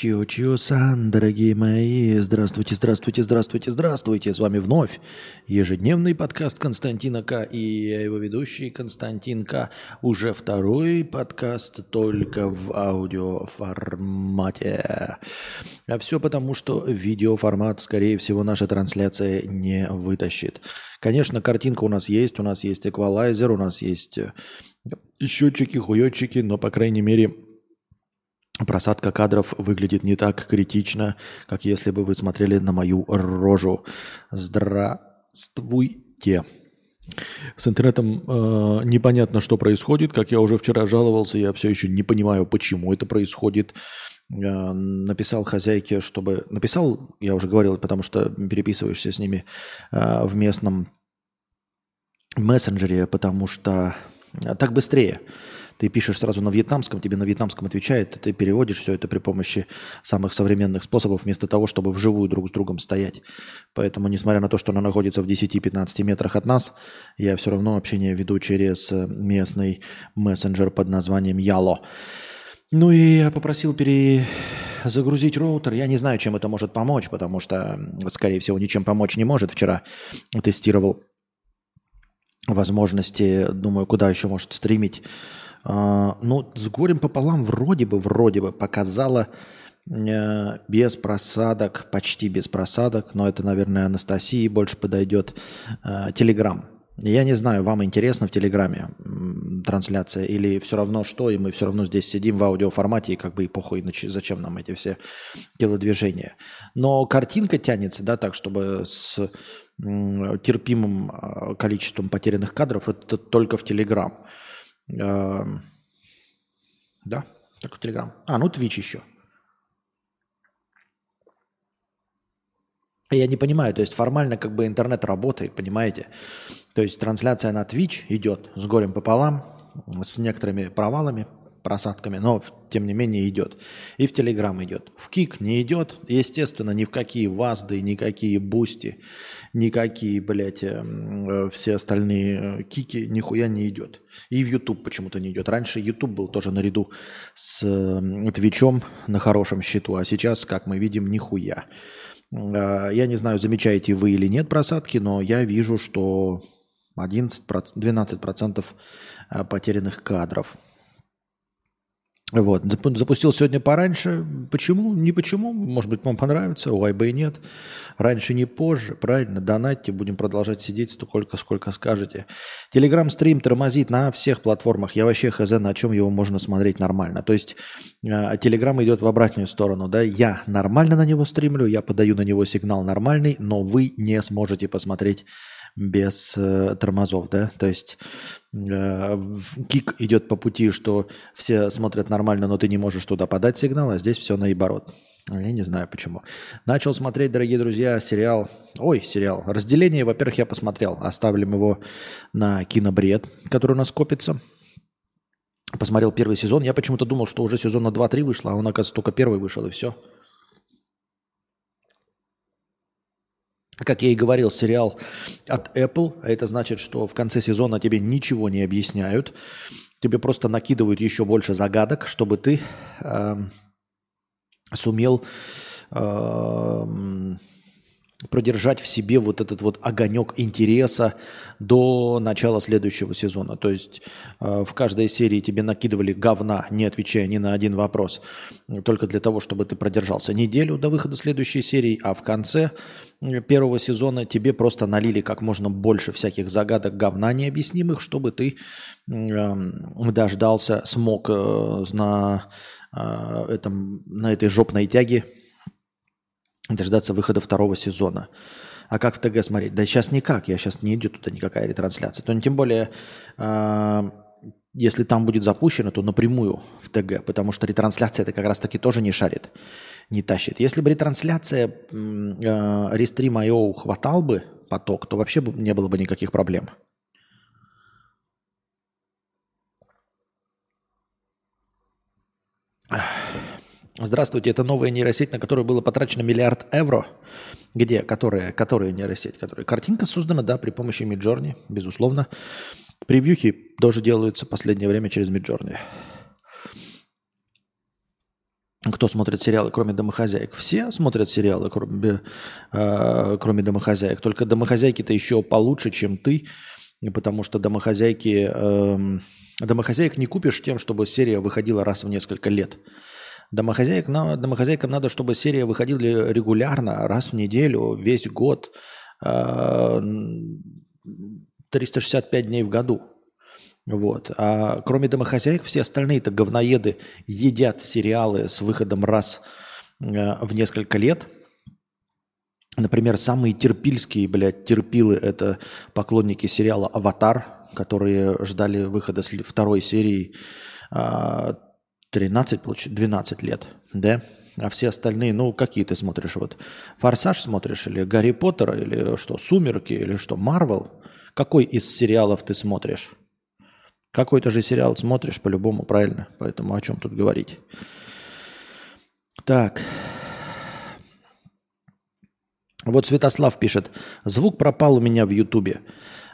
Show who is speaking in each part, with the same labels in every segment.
Speaker 1: Чио-чио-сан, дорогие мои, здравствуйте, здравствуйте, здравствуйте, здравствуйте. С вами вновь ежедневный подкаст Константина К. И я его ведущий Константин К. Уже второй подкаст, только в аудиоформате. А все потому, что видеоформат, скорее всего, наша трансляция не вытащит. Конечно, картинка у нас есть, у нас есть эквалайзер, у нас есть счетчики, хуетчики, но, по крайней мере, Просадка кадров выглядит не так критично, как если бы вы смотрели на мою рожу. Здравствуйте. С интернетом э, непонятно, что происходит. Как я уже вчера жаловался, я все еще не понимаю, почему это происходит. Э, написал хозяйке, чтобы... Написал, я уже говорил, потому что переписываешься с ними э, в местном мессенджере, потому что так быстрее. Ты пишешь сразу на вьетнамском, тебе на вьетнамском отвечает, ты переводишь все это при помощи самых современных способов, вместо того, чтобы вживую друг с другом стоять. Поэтому, несмотря на то, что она находится в 10-15 метрах от нас, я все равно общение веду через э, местный мессенджер под названием Яло. Ну и я попросил перезагрузить роутер. Я не знаю, чем это может помочь, потому что, скорее всего, ничем помочь не может. Вчера тестировал возможности, думаю, куда еще может стримить а, ну, с горем пополам вроде бы, вроде бы показала э, без просадок, почти без просадок, но это, наверное, Анастасии больше подойдет, Телеграм. Я не знаю, вам интересно в Телеграме трансляция или все равно что, и мы все равно здесь сидим в аудиоформате, и как бы и похуй, зачем нам эти все телодвижения. Но картинка тянется, да, так, чтобы с терпимым а, количеством потерянных кадров, это только в Телеграм. Да, так Телеграм. А, ну Twitch еще. Я не понимаю, то есть формально как бы интернет работает, понимаете? То есть трансляция на Twitch идет с горем пополам, с некоторыми провалами, просадками, но тем не менее идет. И в Телеграм идет. В Kick не идет. Естественно, ни в какие Вазды, никакие Boosty, никакие, блядь, эм, э, все остальные э, Kick и нихуя не идет. И в YouTube почему-то не идет. Раньше YouTube был тоже наряду с э, Twitch ом на хорошем счету, а сейчас, как мы видим, нихуя. Э, я не знаю, замечаете вы или нет просадки, но я вижу, что 11, 12% э, потерянных кадров – вот. Запустил сегодня пораньше. Почему? Не почему. Может быть, вам понравится. У и нет. Раньше, не позже. Правильно. Донатьте. Будем продолжать сидеть столько, сколько скажете. Телеграм-стрим тормозит на всех платформах. Я вообще хз, на чем его можно смотреть нормально. То есть Телеграм э, идет в обратную сторону. Да? Я нормально на него стримлю. Я подаю на него сигнал нормальный. Но вы не сможете посмотреть без э, тормозов, да, то есть э, кик идет по пути, что все смотрят нормально, но ты не можешь туда подать сигнал, а здесь все наоборот. Я не знаю почему. Начал смотреть, дорогие друзья, сериал. Ой, сериал. Разделение, во-первых, я посмотрел. Оставим его на кинобред, который у нас копится. Посмотрел первый сезон. Я почему-то думал, что уже сезона 2-3 вышло, а он, оказывается, только первый вышел, и все. Как я и говорил, сериал от Apple. А это значит, что в конце сезона тебе ничего не объясняют. Тебе просто накидывают еще больше загадок, чтобы ты э, сумел э, продержать в себе вот этот вот огонек интереса до начала следующего сезона. То есть э, в каждой серии тебе накидывали говна, не отвечая ни на один вопрос, только для того, чтобы ты продержался неделю до выхода следующей серии, а в конце первого сезона тебе просто налили как можно больше всяких загадок говна необъяснимых, чтобы ты э, дождался, смог э, на, э, этом, на этой жопной тяге дождаться выхода второго сезона. А как в ТГ смотреть? Да сейчас никак, я сейчас не идет туда никакая ретрансляция. То, тем более, э, если там будет запущено, то напрямую в ТГ, потому что ретрансляция это как раз таки тоже не шарит, не тащит. Если бы ретрансляция э, Restream IO хватал бы поток, то вообще не было бы никаких проблем. Здравствуйте, это новая нейросеть, на которую было потрачено миллиард евро. Где? Которая? Которая нейросеть? Которая? Картинка создана, да, при помощи Midjourney, безусловно. Превьюхи тоже делаются в последнее время через Midjourney. Кто смотрит сериалы, кроме домохозяек? Все смотрят сериалы, кроме, э, кроме домохозяек. Только домохозяйки-то еще получше, чем ты, потому что домохозяйки... Э, домохозяек не купишь тем, чтобы серия выходила раз в несколько лет. Домохозяек, домохозяйкам надо, чтобы серия выходила регулярно, раз в неделю, весь год, 365 э, дней в году. Вот. А кроме домохозяек, все остальные-то говноеды едят сериалы с выходом раз э, в несколько лет. Например, самые терпильские, блядь, терпилы – это поклонники сериала «Аватар», которые ждали выхода второй серии 13, 12 лет, да? А все остальные, ну, какие ты смотришь? Вот «Форсаж» смотришь или «Гарри Поттера» или что, «Сумерки» или что, «Марвел»? Какой из сериалов ты смотришь? Какой-то же сериал смотришь по-любому, правильно? Поэтому о чем тут говорить? Так. Вот Святослав пишет. Звук пропал у меня в Ютубе.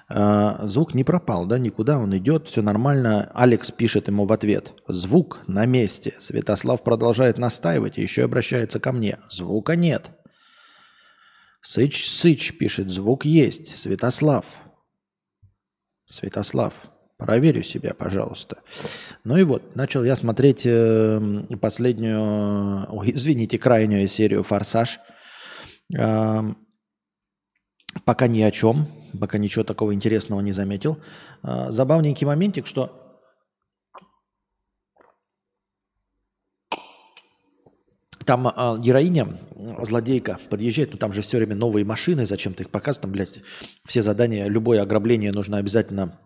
Speaker 1: А, звук не пропал, да, никуда он идет, все нормально. Алекс пишет ему в ответ. Звук на месте. Святослав продолжает настаивать и еще обращается ко мне. Звука нет. Сыч Сыч пишет. Звук есть. Святослав. Святослав. Проверю себя, пожалуйста. Ну и вот, начал я смотреть э, последнюю, ой, извините, крайнюю серию «Форсаж». Э, пока ни о чем, пока ничего такого интересного не заметил. Э, забавненький моментик, что Там э, героиня, злодейка, подъезжает, ну там же все время новые машины, зачем-то их показывают, там, блядь, все задания, любое ограбление нужно обязательно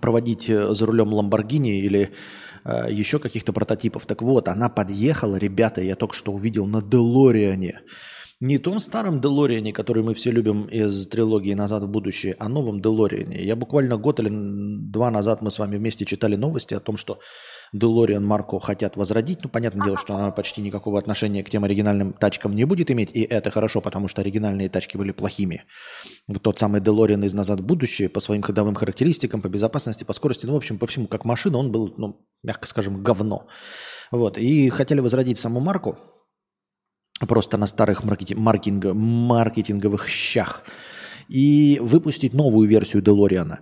Speaker 1: проводить э, за рулем Ламборгини или э, еще каких-то прототипов. Так вот, она подъехала, ребята, я только что увидел на Делориане. Не том старом Делориане, который мы все любим из трилогии «Назад в будущее», а новом Делориане. Я буквально год или два назад мы с вами вместе читали новости о том, что Делориан Марко хотят возродить. Ну, понятное дело, что она почти никакого отношения к тем оригинальным тачкам не будет иметь, и это хорошо, потому что оригинальные тачки были плохими. Тот самый Делориан из «Назад в будущее» по своим ходовым характеристикам, по безопасности, по скорости, ну, в общем, по всему, как машина, он был, ну, мягко скажем, говно. Вот, и хотели возродить саму марку, просто на старых маркетинг, маркетинговых щах, и выпустить новую версию Делориана.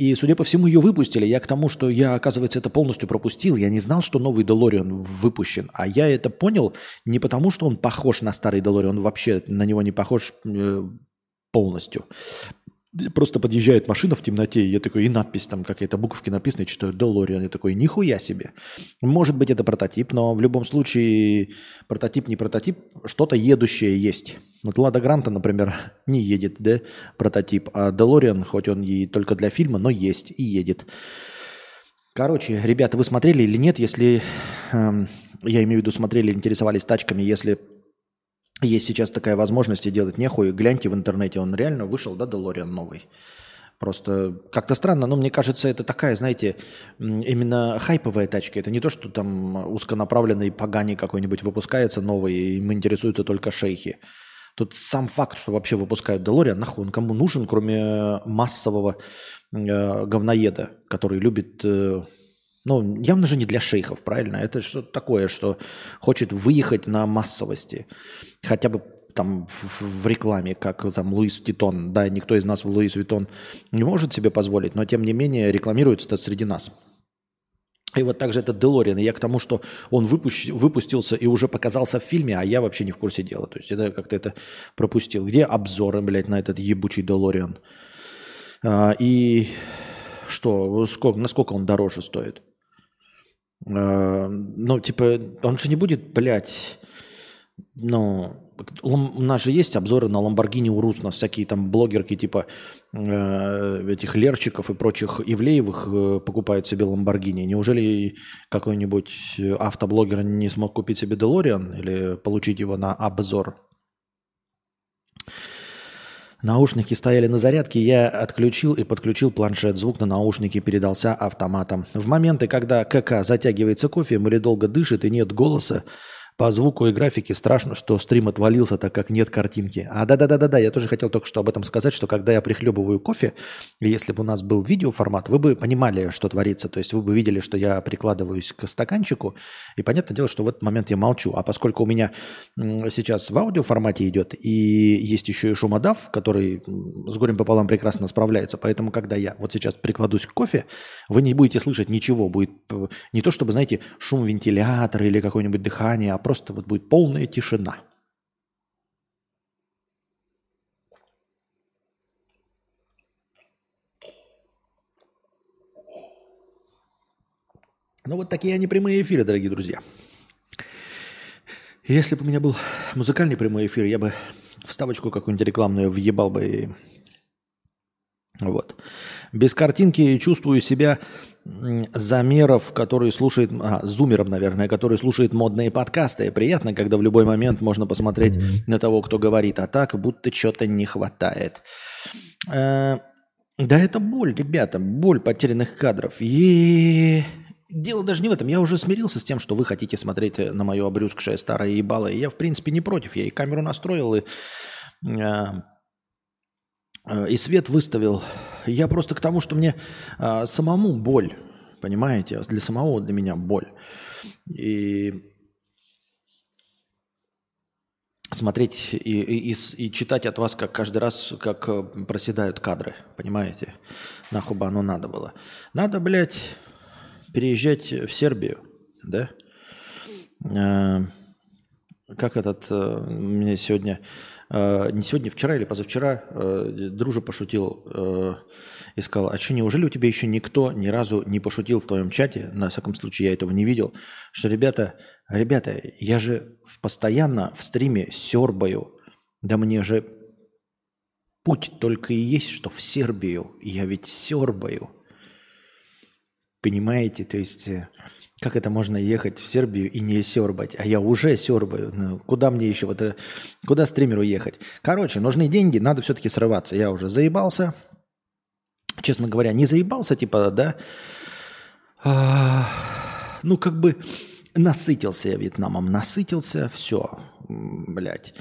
Speaker 1: И, судя по всему, ее выпустили. Я к тому, что я, оказывается, это полностью пропустил. Я не знал, что новый Делориан выпущен. А я это понял не потому, что он похож на старый Делориан. Он вообще на него не похож э, полностью. Просто подъезжает машина в темноте, и я такой, и надпись там какая-то, буковки написаны, читаю Делориан, я такой, нихуя себе. Может быть, это прототип, но в любом случае прототип не прототип, что-то едущее есть. Вот Лада Гранта, например, не едет, да, прототип, а Делориан, хоть он и только для фильма, но есть и едет. Короче, ребята, вы смотрели или нет, если, э, я имею в виду, смотрели, интересовались тачками, если есть сейчас такая возможность и делать нехуй, гляньте в интернете, он реально вышел, да, Делориан новый. Просто как-то странно, но мне кажется, это такая, знаете, именно хайповая тачка. Это не то, что там узконаправленный погани какой-нибудь выпускается новый, и им интересуются только шейхи. Тут сам факт, что вообще выпускают Делориан, нахуй он кому нужен, кроме массового э, говноеда, который любит... Э, ну, явно же не для шейхов, правильно? Это что-то такое, что хочет выехать на массовости. Хотя бы там в, в рекламе, как там Луис Витон. Да, никто из нас в Луис Витон не может себе позволить, но тем не менее рекламируется это среди нас. И вот также этот Делориан. И я к тому, что он выпущ... выпустился и уже показался в фильме, а я вообще не в курсе дела. То есть я как-то это пропустил. Где обзоры, блядь, на этот ебучий Делориан? А, и что, сколько, насколько он дороже стоит? А, ну, типа, он же не будет, блядь, ну, у нас же есть обзоры на Lamborghini Урус, на всякие там блогерки типа э, этих Лерчиков и прочих Ивлеевых э, покупают себе Lamborghini. Неужели какой-нибудь автоблогер не смог купить себе Делориан или получить его на обзор? Наушники стояли на зарядке, я отключил и подключил планшет. Звук на наушники передался автоматом. В моменты, когда КК затягивается кофе, или долго дышит и нет голоса, По звуку и графике страшно, что стрим отвалился, так как нет картинки. А да-да-да-да-да, я тоже хотел только что об этом сказать, что когда я прихлебываю кофе, если бы у нас был видеоформат, вы бы понимали, что творится. То есть вы бы видели, что я прикладываюсь к стаканчику, и понятное дело, что в этот момент я молчу. А поскольку у меня сейчас в аудиоформате идет, и есть еще и шумодав, который с горем пополам прекрасно справляется, поэтому когда я вот сейчас прикладусь к кофе, вы не будете слышать ничего. Будет э, не то, чтобы, знаете, шум вентилятора или какое-нибудь дыхание, а просто вот будет полная тишина. Ну вот такие они прямые эфиры, дорогие друзья. Если бы у меня был музыкальный прямой эфир, я бы вставочку какую-нибудь рекламную въебал бы и вот. Без картинки чувствую себя замеров, который слушает, а, зумером, наверное, который слушает модные подкасты. Приятно, когда в любой момент можно посмотреть mm-hmm. на того, кто говорит, а так будто что-то не хватает. Э, да это боль, ребята, боль потерянных кадров. И дело даже не в этом. Я уже смирился с тем, что вы хотите смотреть на мое обрюзгшее старое ебало. И я, в принципе, не против. Я и камеру настроил, и э, Э, и свет выставил. Я просто к тому, что мне а, самому боль, понимаете, для самого для меня боль. И смотреть и, и, и, и читать от вас, как каждый раз, как э, проседают кадры, понимаете? Нахуй бы оно надо было. Надо, блядь, переезжать в Сербию, да? Как этот, мне сегодня Э, не сегодня, вчера или позавчера э, дружа пошутил э, и сказал, а что, неужели у тебя еще никто ни разу не пошутил в твоем чате, на всяком случае я этого не видел, что, ребята, ребята, я же постоянно в стриме сербаю, да мне же путь только и есть, что в Сербию, я ведь сербаю. Понимаете, то есть как это можно ехать в Сербию и не сербать? А я уже сербаю. Ну, куда мне еще? Вот, куда стримеру ехать? Короче, нужны деньги, надо все-таки срываться. Я уже заебался. Честно говоря, не заебался, типа, да? А, ну, как бы насытился я Вьетнамом. Насытился, все, блядь.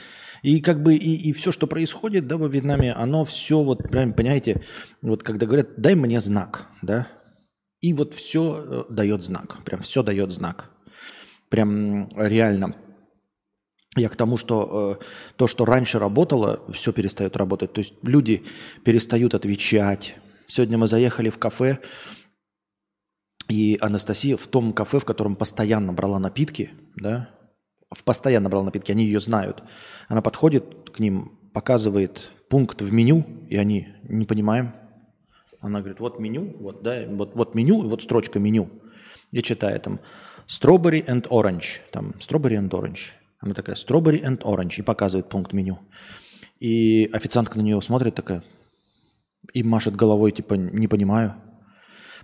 Speaker 1: И как бы и, и все, что происходит, да, во Вьетнаме, оно все, вот прям, понимаете, вот когда говорят, дай мне знак, да, и вот все э, дает знак, прям все дает знак. Прям реально. Я к тому, что э, то, что раньше работало, все перестает работать. То есть люди перестают отвечать. Сегодня мы заехали в кафе, и Анастасия в том кафе, в котором постоянно брала напитки, да, в постоянно брала напитки, они ее знают. Она подходит к ним, показывает пункт в меню, и они не понимаем, она говорит, вот меню, вот, да, вот, вот меню, вот строчка меню. И читает там strawberry and orange, там strawberry and orange. Она такая strawberry and orange и показывает пункт меню. И официантка на нее смотрит такая и машет головой, типа, не понимаю.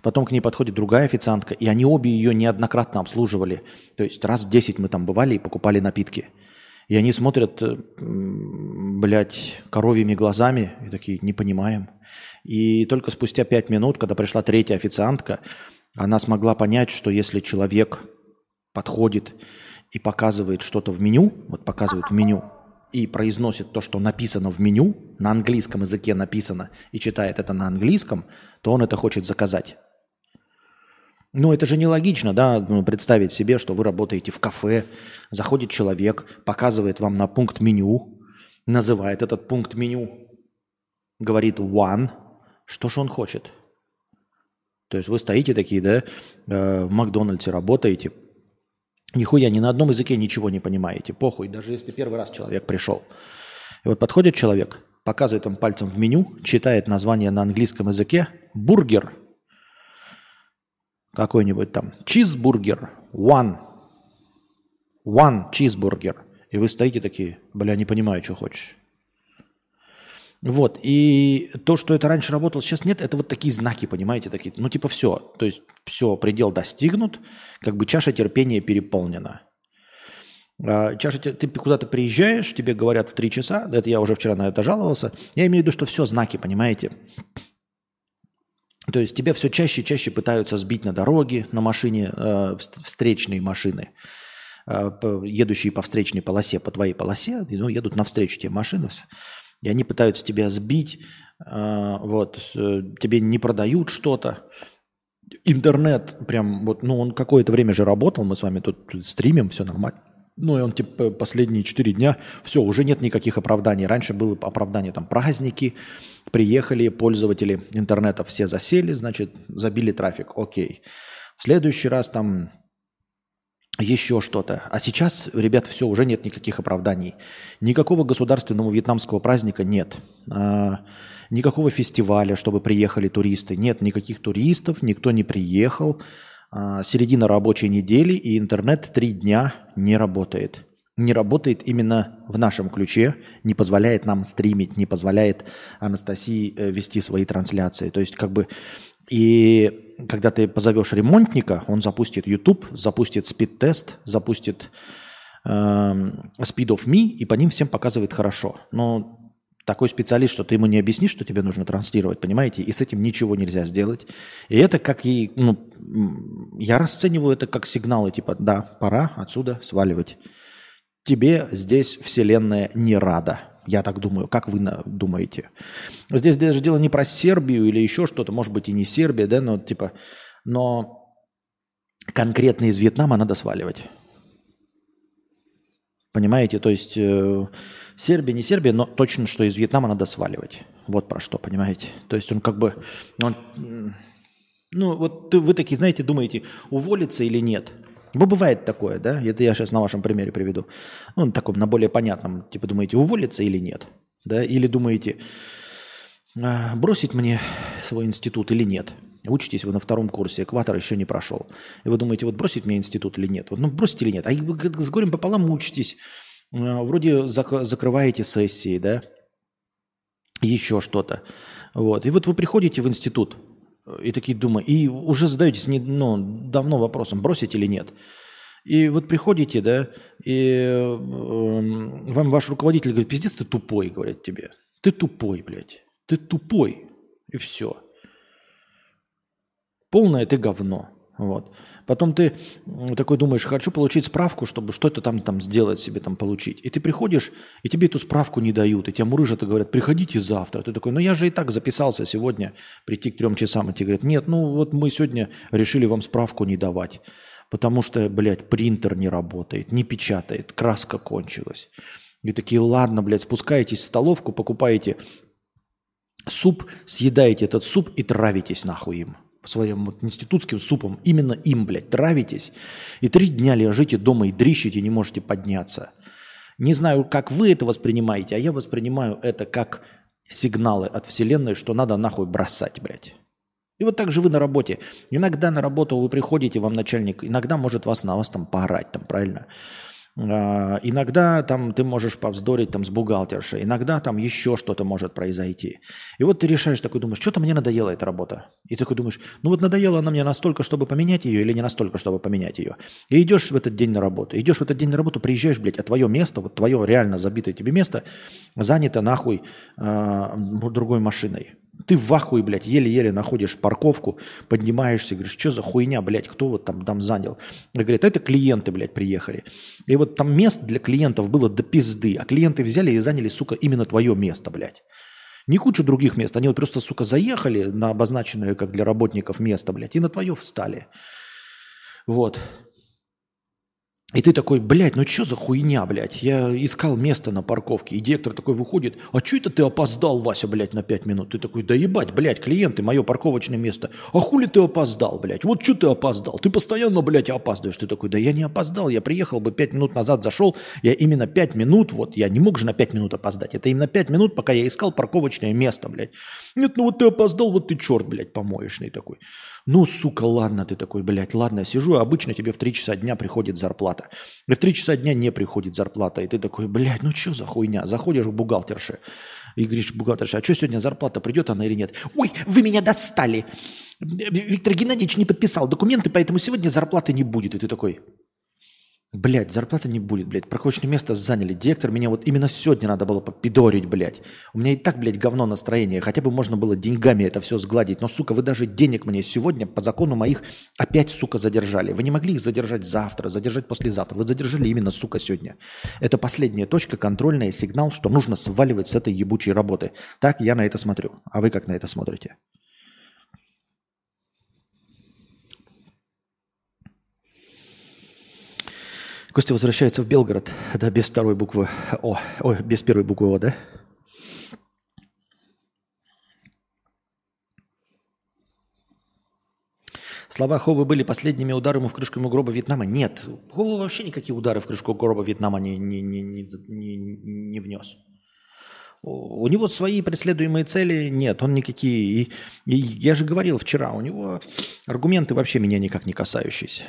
Speaker 1: Потом к ней подходит другая официантка, и они обе ее неоднократно обслуживали. То есть раз 10 мы там бывали и покупали напитки. И они смотрят, э, блядь, коровьими глазами и такие, не понимаем. И только спустя пять минут, когда пришла третья официантка, она смогла понять, что если человек подходит и показывает что-то в меню, вот показывает в меню, и произносит то, что написано в меню, на английском языке написано, и читает это на английском, то он это хочет заказать. Ну, это же нелогично, да, ну, представить себе, что вы работаете в кафе, заходит человек, показывает вам на пункт меню, называет этот пункт меню, говорит one, что же он хочет? То есть вы стоите такие, да, э, в Макдональдсе работаете, нихуя ни на одном языке ничего не понимаете, похуй, даже если первый раз человек пришел. И вот подходит человек, показывает вам пальцем в меню, читает название на английском языке, бургер, какой-нибудь там, чизбургер, one, one cheeseburger. И вы стоите такие, бля, не понимаю, что хочешь. Вот, и то, что это раньше работало, сейчас нет, это вот такие знаки, понимаете, такие, ну типа все, то есть все, предел достигнут, как бы чаша терпения переполнена. А, чаша, ты куда-то приезжаешь, тебе говорят в три часа, это я уже вчера на это жаловался, я имею в виду, что все знаки, понимаете. То есть тебя все чаще и чаще пытаются сбить на дороге, на машине, э, встречные машины. э, едущие по встречной полосе, по твоей полосе, ну, едут навстречу тебе машины, и они пытаются тебя сбить, э, вот, тебе не продают что-то. Интернет прям, вот, ну, он какое-то время же работал, мы с вами тут стримим, все нормально. Ну, и он, типа, последние четыре дня, все, уже нет никаких оправданий. Раньше было оправдание, там, праздники, приехали пользователи интернета, все засели, значит, забили трафик, окей. В следующий раз там еще что-то. А сейчас, ребят, все, уже нет никаких оправданий. Никакого государственного вьетнамского праздника нет. А, никакого фестиваля, чтобы приехали туристы. Нет никаких туристов, никто не приехал. А, середина рабочей недели, и интернет три дня не работает. Не работает именно в нашем ключе, не позволяет нам стримить, не позволяет Анастасии э, вести свои трансляции. То есть как бы и когда ты позовешь ремонтника, он запустит YouTube, запустит спид-тест, запустит э, Speed of Me, и по ним всем показывает хорошо. Но такой специалист, что ты ему не объяснишь, что тебе нужно транслировать, понимаете? И с этим ничего нельзя сделать. И это как и, ну, я расцениваю это как сигналы, типа, да, пора отсюда сваливать. Тебе здесь вселенная не рада. Я так думаю. Как вы думаете? Здесь даже дело не про Сербию или еще что-то, может быть и не Сербия, да, но типа, но конкретно из Вьетнама надо сваливать. Понимаете? То есть э, Сербия, не Сербия, но точно, что из Вьетнама надо сваливать. Вот про что, понимаете? То есть он как бы... Он, ну, вот вы такие, знаете, думаете, уволиться или нет. Ну, бывает такое, да? Это я сейчас на вашем примере приведу. Ну, на таком, на более понятном. Типа думаете, уволиться или нет? Да? Или думаете, «А, бросить мне свой институт или нет? Учитесь вы на втором курсе, экватор еще не прошел. И вы думаете, вот бросить мне институт или нет? Вот, ну, бросить или нет? А вы с горем пополам учитесь. А, вроде зак- закрываете сессии, да? Еще что-то. Вот. И вот вы приходите в институт, и такие думаю, и уже задаетесь не, ну, давно вопросом, бросить или нет. И вот приходите, да, и э, вам ваш руководитель говорит, пиздец, ты тупой, говорят тебе. Ты тупой, блядь. Ты тупой. И все. Полное ты говно. Вот. Потом ты такой думаешь, хочу получить справку, чтобы что-то там, там сделать себе, там получить. И ты приходишь, и тебе эту справку не дают. И тебя мурыжат и говорят, приходите завтра. Ты такой, ну я же и так записался сегодня прийти к трем часам. И тебе говорят, нет, ну вот мы сегодня решили вам справку не давать. Потому что, блядь, принтер не работает, не печатает, краска кончилась. И такие, ладно, блядь, спускаетесь в столовку, покупаете суп, съедаете этот суп и травитесь нахуй им своим вот институтским супом, именно им, блядь, травитесь, и три дня лежите дома и дрищите, не можете подняться. Не знаю, как вы это воспринимаете, а я воспринимаю это как сигналы от Вселенной, что надо нахуй бросать, блядь. И вот так же вы на работе. Иногда на работу вы приходите, вам начальник, иногда может вас на вас там поорать, там, правильно? А, иногда там ты можешь повздорить там с бухгалтершей, иногда там еще что-то может произойти. И вот ты решаешь такой, думаешь, что-то мне надоела эта работа. И ты такой думаешь, ну вот надоела она мне настолько, чтобы поменять ее, или не настолько, чтобы поменять ее. И идешь в этот день на работу. Идешь в этот день на работу, приезжаешь, блядь, а твое место, вот твое реально забитое тебе место, занято нахуй э, другой машиной. Ты в ахуе, блядь, еле-еле находишь парковку, поднимаешься, говоришь, что за хуйня, блядь, кто вот там, там занял? И говорят, это клиенты, блядь, приехали. И вот там мест для клиентов было до пизды, а клиенты взяли и заняли, сука, именно твое место, блядь. Не кучу других мест, они вот просто, сука, заехали на обозначенное, как для работников, место, блядь, и на твое встали. Вот. И ты такой, блядь, ну что за хуйня, блядь? Я искал место на парковке. И директор такой выходит, а что это ты опоздал, Вася, блядь, на 5 минут? Ты такой, да ебать, блядь, клиенты, мое парковочное место. А хули ты опоздал, блядь? Вот что ты опоздал? Ты постоянно, блядь, опаздываешь. Ты такой, да я не опоздал, я приехал бы 5 минут назад, зашел. Я именно 5 минут, вот, я не мог же на 5 минут опоздать. Это именно 5 минут, пока я искал парковочное место, блядь. Нет, ну вот ты опоздал, вот ты черт, блядь, помоечный такой. Ну, сука, ладно, ты такой, блядь, ладно, сижу, обычно тебе в 3 часа дня приходит зарплата. И в 3 часа дня не приходит зарплата. И ты такой, блядь, ну что за хуйня? Заходишь к бухгалтерше и говоришь, бухгалтерша, а что сегодня зарплата, придет она или нет? Ой, вы меня достали. Виктор Геннадьевич не подписал документы, поэтому сегодня зарплаты не будет. И ты такой, Блять, зарплаты не будет, блядь. Парковочное место заняли. Директор меня вот именно сегодня надо было попидорить, блядь. У меня и так, блядь, говно настроение. Хотя бы можно было деньгами это все сгладить. Но, сука, вы даже денег мне сегодня по закону моих опять, сука, задержали. Вы не могли их задержать завтра, задержать послезавтра. Вы задержали именно, сука, сегодня. Это последняя точка, контрольная, сигнал, что нужно сваливать с этой ебучей работы. Так я на это смотрю. А вы как на это смотрите? Костя возвращается в Белгород. Да, без второй буквы О. Ой, без первой буквы О, да? Слова Ховы были последними ударами в крышку гроба Вьетнама. Нет, Хова вообще никакие удары в крышку гроба Вьетнама не, не, не, не, не, не внес. У него свои преследуемые цели нет, он никакие. И, и я же говорил вчера, у него аргументы вообще меня никак не касающиеся.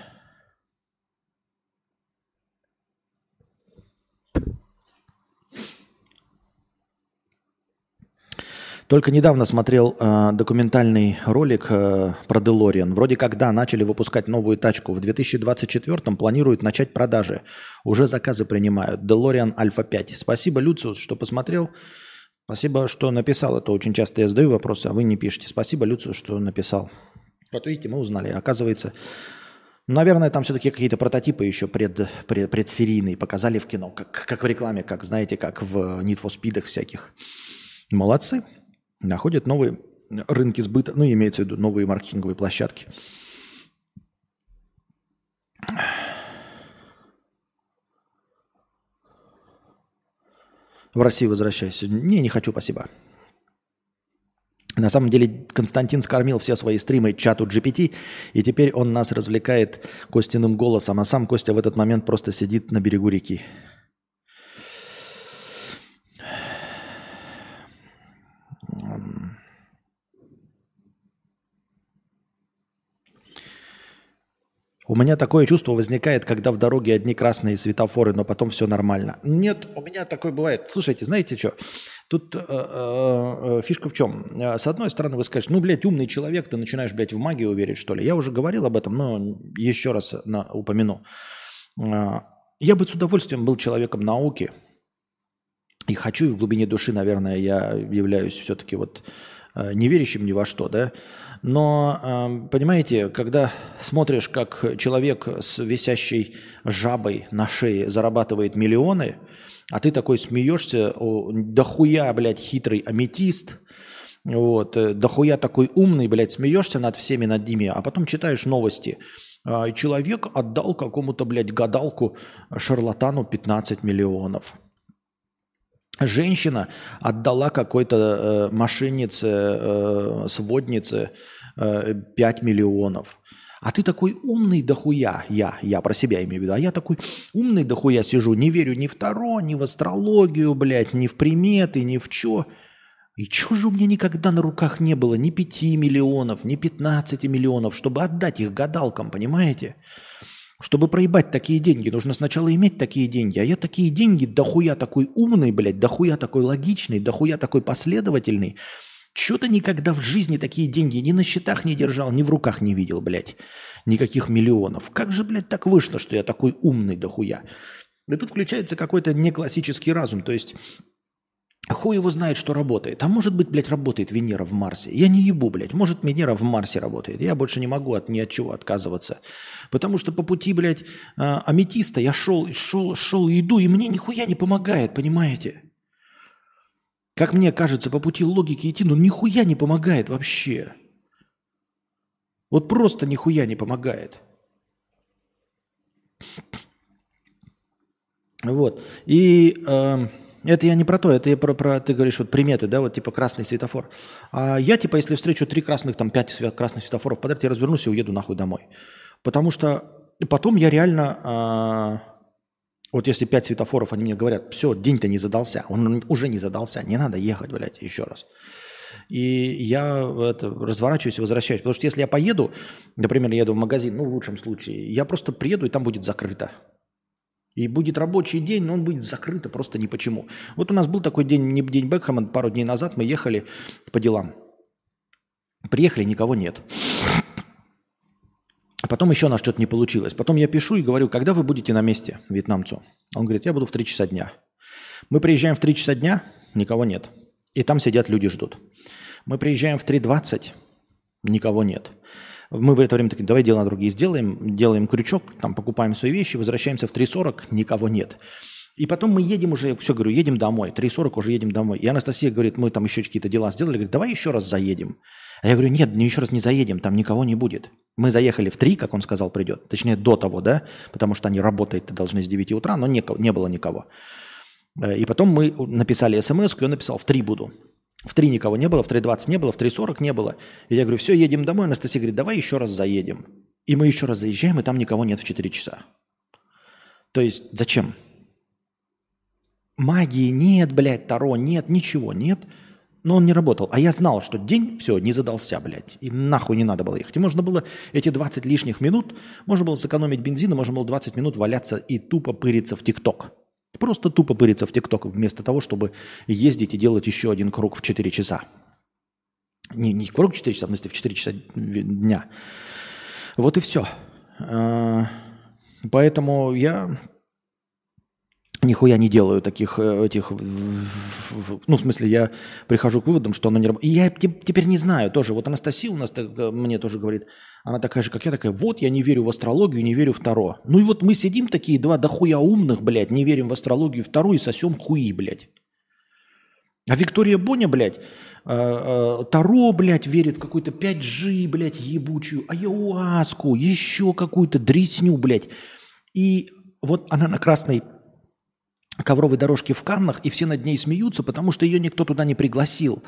Speaker 1: Только недавно смотрел э, документальный ролик э, про Делориан. Вроде как, да, начали выпускать новую тачку. В 2024 планируют начать продажи. Уже заказы принимают. Делориан Альфа 5. Спасибо, Люциус, что посмотрел. Спасибо, что написал. Это очень часто я задаю вопросы, а вы не пишете. Спасибо, Люциус, что написал. Вот видите, мы узнали. Оказывается, Наверное, там все-таки какие-то прототипы еще пред, пред, предсерийные показали в кино, как, как в рекламе, как, знаете, как в Need for Speed всяких. Молодцы находят новые рынки сбыта, ну, имеется в виду новые маркетинговые площадки. В Россию возвращайся. Не, не хочу, спасибо. На самом деле Константин скормил все свои стримы чату GPT, и теперь он нас развлекает Костиным голосом, а сам Костя в этот момент просто сидит на берегу реки. У меня такое чувство возникает, когда в дороге одни красные светофоры, но потом все нормально. Нет, у меня такое бывает. Слушайте, знаете что? Тут э, э, э фишка в чем? С одной стороны, вы скажете, ну, блядь, умный человек, ты начинаешь, блядь, в магию верить, что ли? Я уже говорил об этом, но еще раз на, упомяну. Я бы с удовольствием был человеком науки. И хочу, и в глубине души, наверное, я являюсь все-таки вот Э, не верящим ни во что, да. Но, эм, понимаете, когда смотришь, как человек с висящей жабой на шее зарабатывает миллионы, а ты такой смеешься, дохуя, блядь, хитрый аметист, вот, э, дохуя такой умный, блядь, смеешься над всеми над ними, а потом читаешь новости. А, человек отдал какому-то, блядь, гадалку шарлатану 15 миллионов – женщина отдала какой-то э, мошеннице, э, своднице э, 5 миллионов. А ты такой умный дохуя, я, я про себя имею в виду, а я такой умный дохуя сижу, не верю ни в Таро, ни в астрологию, блядь, ни в приметы, ни в чё. И чё же у меня никогда на руках не было ни 5 миллионов, ни 15 миллионов, чтобы отдать их гадалкам, понимаете? Чтобы проебать такие деньги, нужно сначала иметь такие деньги. А я такие деньги, дохуя такой умный, блядь, дохуя такой логичный, дохуя такой последовательный. Чё-то никогда в жизни такие деньги ни на счетах не держал, ни в руках не видел, блядь. Никаких миллионов. Как же, блядь, так вышло, что я такой умный дохуя? И тут включается какой-то неклассический разум. То есть Хуй его знает, что работает. А может быть, блядь, работает Венера в Марсе. Я не ебу, блядь. Может, Венера в Марсе работает. Я больше не могу от ни от чего отказываться. Потому что по пути, блядь, а, аметиста я шел, шел, шел и иду, и мне нихуя не помогает, понимаете? Как мне кажется, по пути логики идти, ну нихуя не помогает вообще. Вот просто нихуя не помогает. Вот. И... Э, это я не про то, это я про, про ты говоришь, вот приметы, да, вот типа красный светофор. А я типа, если встречу три красных, там пять красных светофоров подряд, я развернусь и уеду нахуй домой. Потому что потом я реально, а, вот если пять светофоров, они мне говорят, все, день-то не задался, он уже не задался, не надо ехать, блядь, еще раз. И я это, разворачиваюсь и возвращаюсь. Потому что если я поеду, например, еду в магазин, ну, в лучшем случае, я просто приеду, и там будет закрыто. И будет рабочий день, но он будет закрыт просто ни почему. Вот у нас был такой день, не день Бекхэма, пару дней назад мы ехали по делам. Приехали, никого нет. Потом еще на что-то не получилось. Потом я пишу и говорю, когда вы будете на месте вьетнамцу? Он говорит, я буду в 3 часа дня. Мы приезжаем в 3 часа дня, никого нет. И там сидят люди, ждут. Мы приезжаем в 3.20, никого нет. Мы в это время такие, давай дела другие сделаем, делаем крючок, там покупаем свои вещи, возвращаемся в 3.40, никого нет. И потом мы едем уже, все, говорю, едем домой, 3.40 уже едем домой. И Анастасия говорит, мы там еще какие-то дела сделали, говорит, давай еще раз заедем. А я говорю, нет, не еще раз не заедем, там никого не будет. Мы заехали в 3, как он сказал, придет. Точнее, до того, да, потому что они работают должны с 9 утра, но не, не было никого. Э, и потом мы написали смс, и он написал, в 3 буду. В 3 никого не было, в 3.20 не было, в 3.40 не было. И я говорю, все, едем домой. Анастасия говорит, давай еще раз заедем. И мы еще раз заезжаем, и там никого нет в 4 часа. То есть зачем? Магии нет, блядь, Таро нет, ничего нет. Но он не работал. А я знал, что день, все, не задался, блядь. И нахуй не надо было ехать. И можно было эти 20 лишних минут, можно было сэкономить бензина, можно было 20 минут валяться и тупо пыриться в ТикТок. Просто тупо пыриться в ТикТок вместо того, чтобы ездить и делать еще один круг в 4 часа. Не, не круг в 4 часа, в смысле в 4 часа дня. Вот и все. А, поэтому я нихуя не делаю таких э, этих, ну, в смысле, я прихожу к выводам, что оно не работает. И я теперь не знаю тоже. Вот Анастасия у нас так, э, мне тоже говорит, она такая же, как я, такая, вот я не верю в астрологию, не верю в Таро. Ну и вот мы сидим такие два дохуя умных, блядь, не верим в астрологию, в Таро и сосем хуи, блядь. А Виктория Боня, блядь, э, Таро, блядь, верит в какую-то 5G, блядь, ебучую, аяуаску, еще какую-то дресню, блядь. И вот она на красной ковровой дорожке в Каннах, и все над ней смеются, потому что ее никто туда не пригласил.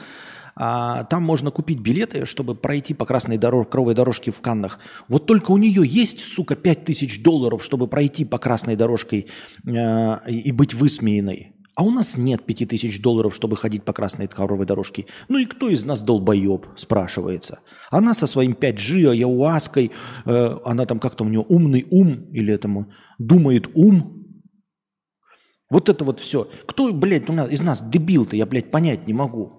Speaker 1: А, там можно купить билеты, чтобы пройти по красной дорож, ковровой дорожке в Каннах. Вот только у нее есть, сука, 5000 долларов, чтобы пройти по красной дорожке э, и быть высмеянной. А у нас нет 5000 долларов, чтобы ходить по красной ковровой дорожке. Ну и кто из нас долбоеб, спрашивается. Она со своим 5G, аяуаской, э, она там как-то у нее умный ум, или этому думает ум, вот это вот все. Кто, блядь, у нас, из нас дебил-то, я, блядь, понять не могу.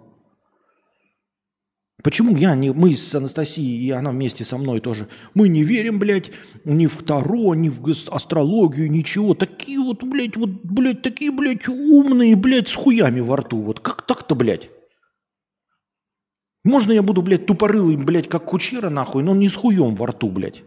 Speaker 1: Почему я не, мы с Анастасией, и она вместе со мной тоже, мы не верим, блядь, ни в Таро, ни в астрологию, ничего. Такие вот, блядь, вот, блядь, такие, блядь, умные, блядь, с хуями во рту. Вот как так-то, блядь? Можно я буду, блядь, тупорылый, блядь, как кучера, нахуй, но не с хуем во рту, блядь.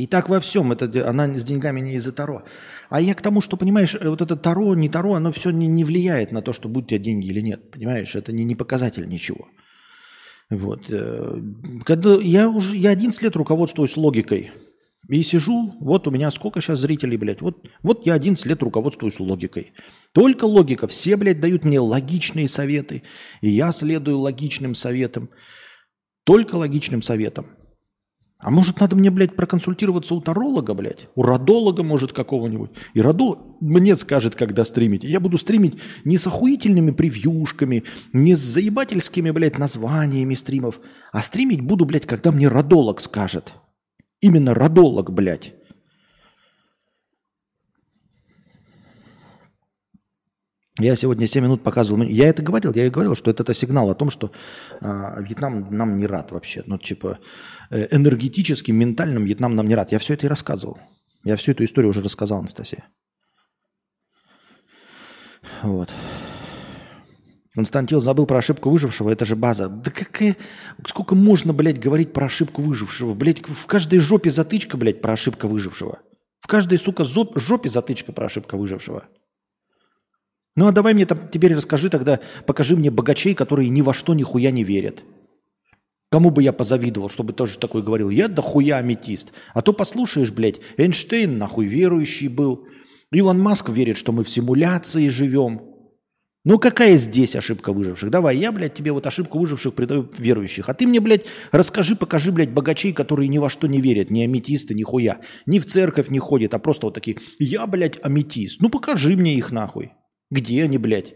Speaker 1: И так во всем. Это, она с деньгами не из-за Таро. А я к тому, что, понимаешь, э, вот это Таро, не Таро, оно все не, не влияет на то, что будут у тебя деньги или нет. Понимаешь, это не, не показатель ничего. Вот. Э, когда я уже я 11 лет руководствуюсь логикой. И сижу, вот у меня сколько сейчас зрителей, блядь. Вот, вот я 11 лет руководствуюсь логикой. Только логика. Все, блядь, дают мне логичные советы. И я следую логичным советам. Только логичным советам. А может, надо мне, блядь, проконсультироваться у таролога, блядь? У родолога, может, какого-нибудь. И родолог мне скажет, когда стримить. Я буду стримить не с охуительными превьюшками, не с заебательскими, блядь, названиями стримов, а стримить буду, блядь, когда мне родолог скажет. Именно родолог, блядь. Я сегодня 7 минут показывал. Я это говорил, я и говорил, что это, это сигнал о том, что а, Вьетнам нам не рад вообще. Ну, типа, э, энергетическим, ментальным Вьетнам нам не рад. Я все это и рассказывал. Я всю эту историю уже рассказал, Анастасия. Вот. Константин забыл про ошибку выжившего, это же база. Да какая... Сколько можно, блядь, говорить про ошибку выжившего? Блядь, в каждой жопе затычка, блядь, про ошибку выжившего. В каждой, сука, жопе затычка про ошибку выжившего. Ну а давай мне там теперь расскажи тогда, покажи мне богачей, которые ни во что нихуя не верят. Кому бы я позавидовал, чтобы тоже такой говорил, я да хуя аметист. А то послушаешь, блядь, Эйнштейн нахуй верующий был. Илон Маск верит, что мы в симуляции живем. Ну какая здесь ошибка выживших? Давай, я, блядь, тебе вот ошибку выживших придаю верующих. А ты мне, блядь, расскажи, покажи, блядь, богачей, которые ни во что не верят, ни аметисты, ни хуя. Ни в церковь не ходят, а просто вот такие, я, блядь, аметист. Ну покажи мне их нахуй. Где они, блядь?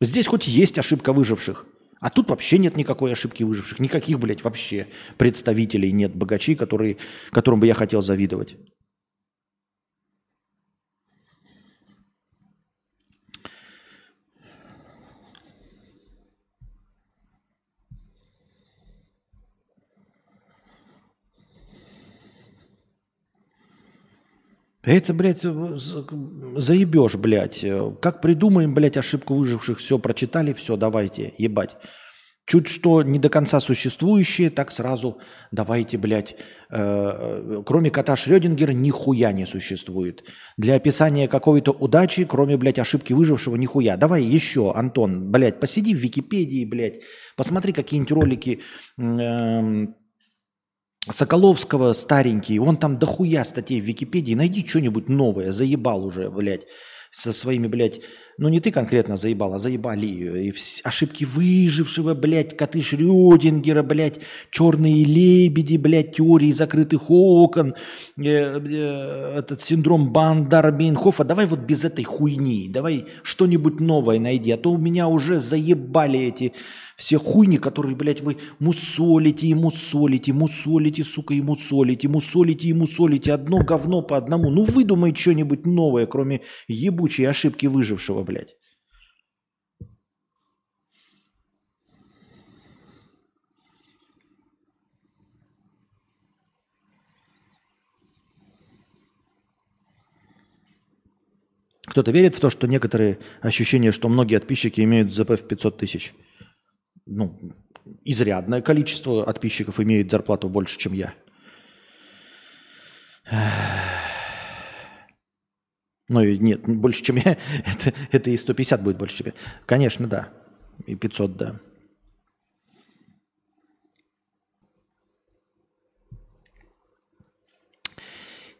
Speaker 1: Здесь хоть есть ошибка выживших, а тут вообще нет никакой ошибки выживших. Никаких, блядь, вообще представителей нет, богачей, которые, которым бы я хотел завидовать. Это, блядь, заебешь, блядь. Как придумаем, блядь, ошибку выживших, все прочитали, все, давайте, ебать. Чуть что не до конца существующее, так сразу давайте, блядь, э, кроме кота Шрёдингера нихуя не существует. Для описания какой-то удачи, кроме, блядь, ошибки выжившего, нихуя. Давай еще, Антон, блядь, посиди в Википедии, блядь, посмотри какие-нибудь ролики э, Соколовского старенькие, он там дохуя статей в Википедии, найди что-нибудь новое, заебал уже, блядь, со своими, блядь, ну не ты конкретно заебал, а заебали ее. И ошибки выжившего, блядь, коты Шрёдингера, блядь, черные лебеди, блядь, теории закрытых окон, э, э, этот синдром Бандармейнхофа. Давай вот без этой хуйни, давай что-нибудь новое найди, а то у меня уже заебали эти все хуйни, которые, блядь, вы мусолите и мусолите, мусолите, сука, и мусолите, мусолите и мусолите. Одно говно по одному. Ну выдумай что-нибудь новое, кроме ебучей ошибки выжившего, блядь. Кто-то верит в то, что некоторые ощущения, что многие подписчики имеют ЗП в 500 тысяч? Ну, изрядное количество подписчиков имеет зарплату больше, чем я. Ну, нет, больше, чем я. Это, это и 150 будет больше, чем я. Конечно, да. И 500, да.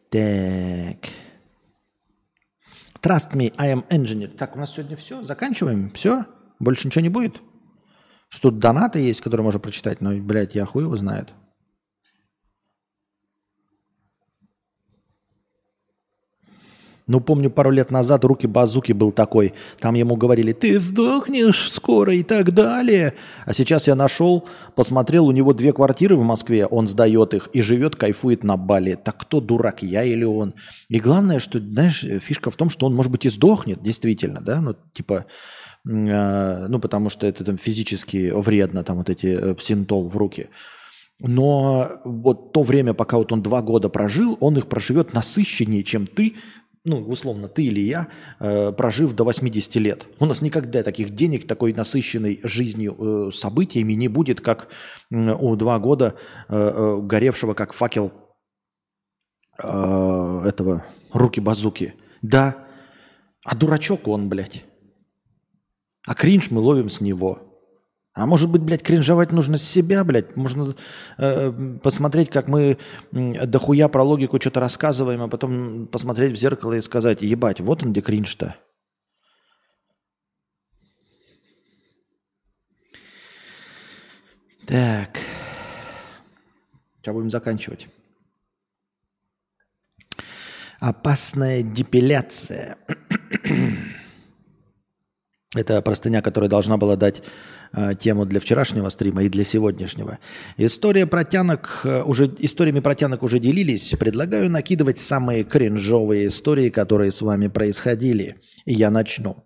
Speaker 1: Так. Trust me, I am engineer. Так, у нас сегодня все. Заканчиваем. Все? Больше ничего не будет? Что тут донаты есть, которые можно прочитать, но, блядь, я хуй его знает. Ну, помню, пару лет назад руки базуки был такой. Там ему говорили, ты сдохнешь скоро и так далее. А сейчас я нашел, посмотрел, у него две квартиры в Москве, он сдает их и живет, кайфует на Бали. Так кто дурак, я или он? И главное, что, знаешь, фишка в том, что он, может быть, и сдохнет, действительно, да? Ну, типа, э, ну, потому что это там физически вредно, там вот эти э, псинтол в руки. Но вот то время, пока вот он два года прожил, он их проживет насыщеннее, чем ты ну, условно, ты или я, э, прожив до 80 лет. У нас никогда таких денег, такой насыщенной жизнью, э, событиями не будет, как э, у два года э, э, горевшего, как факел э, этого руки-базуки. Да, а дурачок он, блядь. А кринж мы ловим с него. А может быть, блядь, кринжовать нужно с себя, блядь. Можно э, посмотреть, как мы э, дохуя про логику что-то рассказываем, а потом посмотреть в зеркало и сказать, ебать, вот он где кринж-то. Так. Сейчас будем заканчивать. Опасная депиляция. Это простыня, которая должна была дать тему для вчерашнего стрима и для сегодняшнего. История протянок, э, уже, историями протянок уже делились. Предлагаю накидывать самые кринжовые истории, которые с вами происходили. И я начну.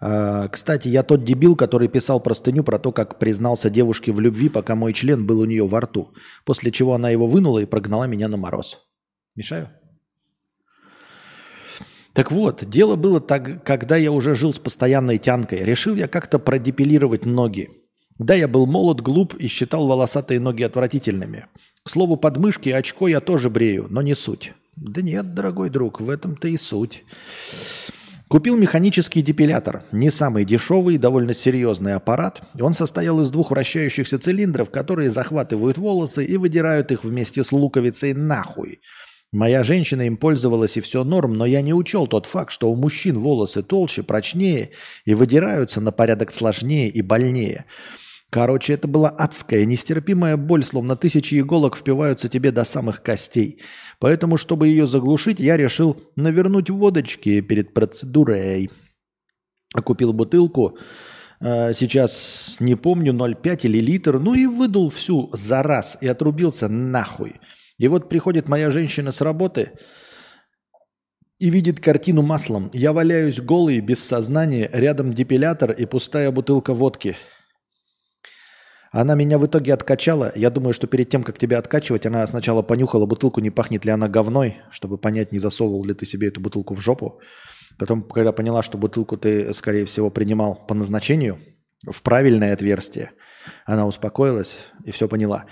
Speaker 1: Э, кстати, я тот дебил, который писал простыню про то, как признался девушке в любви, пока мой член был у нее во рту. После чего она его вынула и прогнала меня на мороз. Мешаю? Так вот, дело было так, когда я уже жил с постоянной тянкой. Решил я как-то продепилировать ноги. Да, я был молод, глуп и считал волосатые ноги отвратительными. К слову, подмышки и очко я тоже брею, но не суть. Да нет, дорогой друг, в этом-то и суть. Купил механический депилятор. Не самый дешевый, довольно серьезный аппарат. Он состоял из двух вращающихся цилиндров, которые захватывают волосы и выдирают их вместе с луковицей нахуй. Моя женщина им пользовалась и все норм, но я не учел тот факт, что у мужчин волосы толще, прочнее и выдираются на порядок сложнее и больнее. Короче, это была адская, нестерпимая боль, словно тысячи иголок впиваются тебе до самых костей. Поэтому, чтобы ее заглушить, я решил навернуть водочки перед процедурой. Купил бутылку, э, сейчас не помню, 0,5 или литр, ну и выдул всю за раз и отрубился нахуй. И вот приходит моя женщина с работы и видит картину маслом. Я валяюсь голый, без сознания, рядом депилятор и пустая бутылка водки. Она меня в итоге откачала. Я думаю, что перед тем, как тебя откачивать, она сначала понюхала бутылку, не пахнет ли она говной, чтобы понять, не засовывал ли ты себе эту бутылку в жопу. Потом, когда поняла, что бутылку ты, скорее всего, принимал по назначению, в правильное отверстие, она успокоилась и все поняла.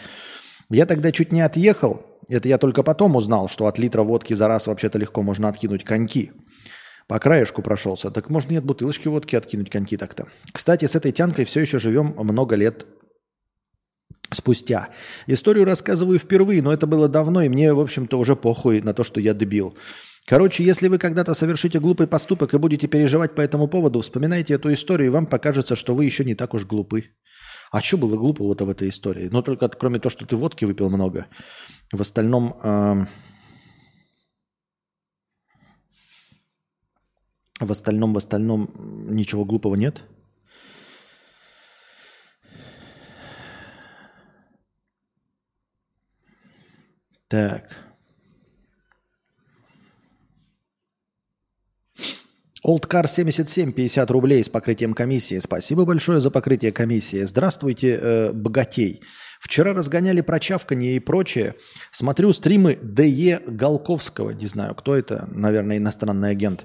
Speaker 1: Я тогда чуть не отъехал. Это я только потом узнал, что от литра водки за раз вообще-то легко можно откинуть коньки. По краешку прошелся. Так можно и от бутылочки водки откинуть коньки так-то. Кстати, с этой тянкой все еще живем много лет спустя. Историю рассказываю впервые, но это было давно, и мне, в общем-то, уже похуй на то, что я дебил. Короче, если вы когда-то совершите глупый поступок и будете переживать по этому поводу, вспоминайте эту историю, и вам покажется, что вы еще не так уж глупы. А что было глупого-то в этой истории? Ну, только кроме того, что ты водки выпил много. В остальном... Э, в остальном, в остальном ничего глупого нет. Так. Олдкар 77, 50 рублей с покрытием комиссии. Спасибо большое за покрытие комиссии. Здравствуйте, э, богатей. Вчера разгоняли про чавканье и прочее. Смотрю стримы Д.Е. Голковского. Не знаю, кто это. Наверное, иностранный агент.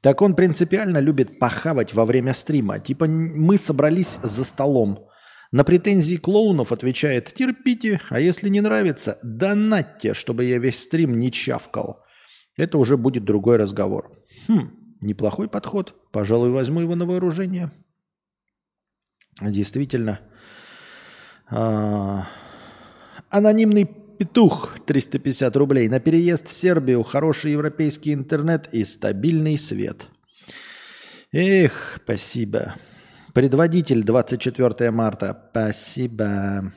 Speaker 1: Так он принципиально любит похавать во время стрима. Типа мы собрались за столом. На претензии клоунов отвечает «терпите, а если не нравится, донатьте, чтобы я весь стрим не чавкал». Это уже будет другой разговор. Хм, неплохой подход. Пожалуй, возьму его на вооружение. Действительно. А, анонимный петух 350 рублей. На переезд в Сербию хороший европейский интернет и стабильный свет. Эх, спасибо. Предводитель 24 марта. Спасибо.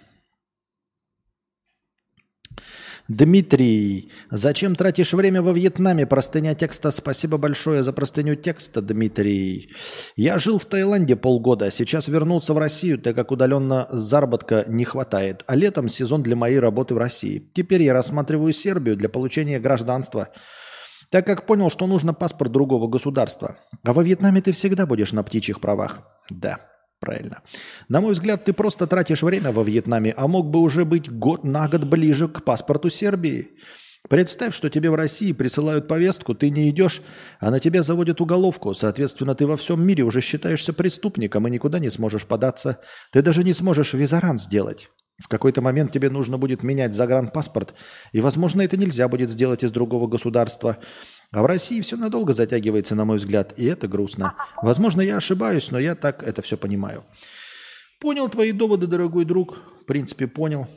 Speaker 1: Дмитрий, зачем тратишь время во Вьетнаме? Простыня текста. Спасибо большое за простыню текста, Дмитрий. Я жил в Таиланде полгода, сейчас вернулся в Россию, так как удаленно заработка не хватает. А летом сезон для моей работы в России. Теперь я рассматриваю Сербию для получения гражданства так как понял, что нужно паспорт другого государства. А во Вьетнаме ты всегда будешь на птичьих правах. Да, правильно. На мой взгляд, ты просто тратишь время во Вьетнаме, а мог бы уже быть год на год ближе к паспорту Сербии. Представь, что тебе в России присылают повестку, ты не идешь, а на тебя заводят уголовку. Соответственно, ты во всем мире уже считаешься преступником и никуда не сможешь податься. Ты даже не сможешь визаран сделать. В какой-то момент тебе нужно будет менять загранпаспорт, и, возможно, это нельзя будет сделать из другого государства. А в России все надолго затягивается, на мой взгляд, и это грустно. Возможно, я ошибаюсь, но я так это все понимаю. Понял твои доводы, дорогой друг. В принципе, понял.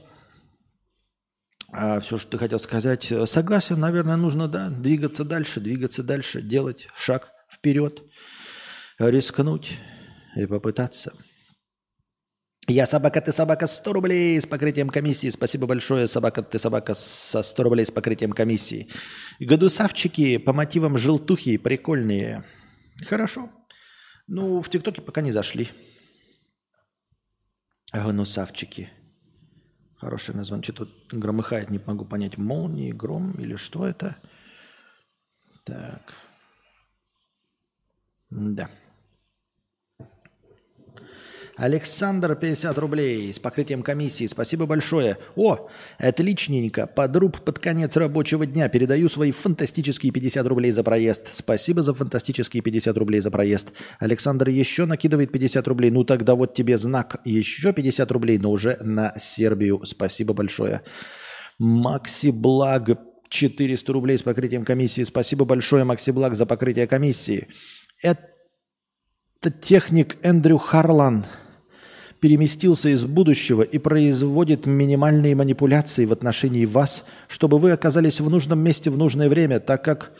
Speaker 1: А все, что ты хотел сказать. Согласен, наверное, нужно, да, двигаться дальше, двигаться дальше, делать шаг вперед, рискнуть и попытаться. Я собака, ты собака, 100 рублей с покрытием комиссии. Спасибо большое, собака, ты собака, со 100 рублей с покрытием комиссии. Годусавчики по мотивам желтухи прикольные. Хорошо. Ну, в ТикТоке пока не зашли. Гонусавчики. Хорошее название. Что тут громыхает, не могу понять. Молнии, гром или что это? Так. Да. Александр, 50 рублей с покрытием комиссии. Спасибо большое. О, отличненько. Подруб под конец рабочего дня. Передаю свои фантастические 50 рублей за проезд. Спасибо за фантастические 50 рублей за проезд. Александр еще накидывает 50 рублей. Ну тогда вот тебе знак. Еще 50 рублей, но уже на Сербию. Спасибо большое. Макси Благ 400 рублей с покрытием комиссии. Спасибо большое, Макси Благ, за покрытие комиссии. Это техник Эндрю Харлан – переместился из будущего и производит минимальные манипуляции в отношении вас, чтобы вы оказались в нужном месте в нужное время, так как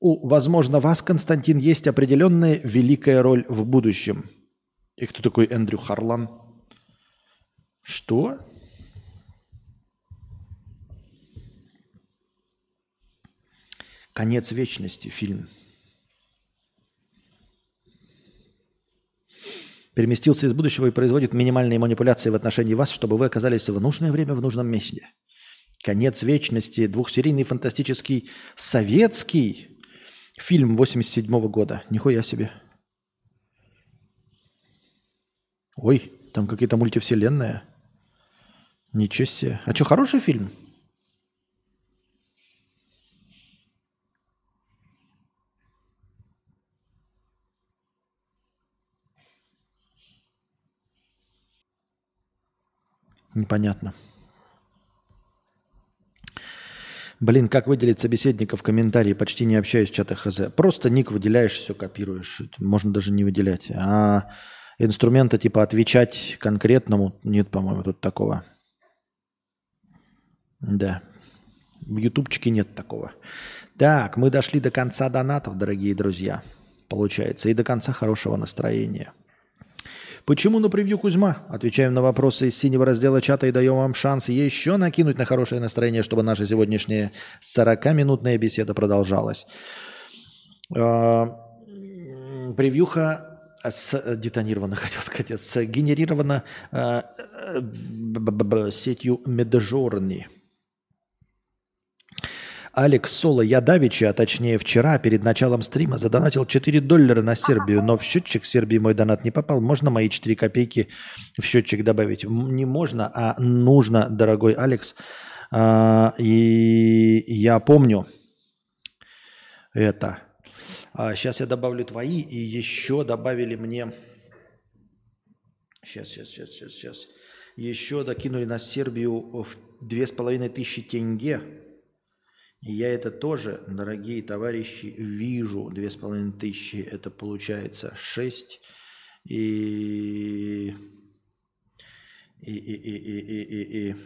Speaker 1: у, возможно, вас, Константин, есть определенная великая роль в будущем. И кто такой Эндрю Харлан? Что? Конец вечности фильм. Переместился из будущего и производит минимальные манипуляции в отношении вас, чтобы вы оказались в нужное время в нужном месте. Конец вечности, двухсерийный фантастический советский фильм 87 -го года. Нихуя себе. Ой, там какие-то мультивселенная. Ничего себе. А что, хороший фильм? Непонятно. Блин, как выделить собеседника в комментарии? Почти не общаюсь в чатах ХЗ. Просто ник выделяешь, все копируешь. Можно даже не выделять. А инструмента типа отвечать конкретному нет, по-моему, тут такого. Да. В ютубчике нет такого. Так, мы дошли до конца донатов, дорогие друзья. Получается. И до конца хорошего настроения. Почему на превью Кузьма? Отвечаем на вопросы из синего раздела чата и даем вам шанс еще накинуть на хорошее настроение, чтобы наша сегодняшняя 40-минутная беседа продолжалась. А, превьюха с хотел сказать, с генерирована а, сетью Меджорни. Алекс Соло, я давеча, а точнее вчера, перед началом стрима, задонатил 4 доллара на Сербию, но в счетчик Сербии мой донат не попал. Можно мои 4 копейки в счетчик добавить? Не можно, а нужно, дорогой Алекс. А, и я помню это. Сейчас я добавлю твои, и еще добавили мне... Сейчас, сейчас, сейчас, сейчас, сейчас. Еще докинули на Сербию в две с половиной тысячи тенге я это тоже, дорогие товарищи, вижу. Две с половиной тысячи, это получается шесть. И... И, и, и, и, и, и, и.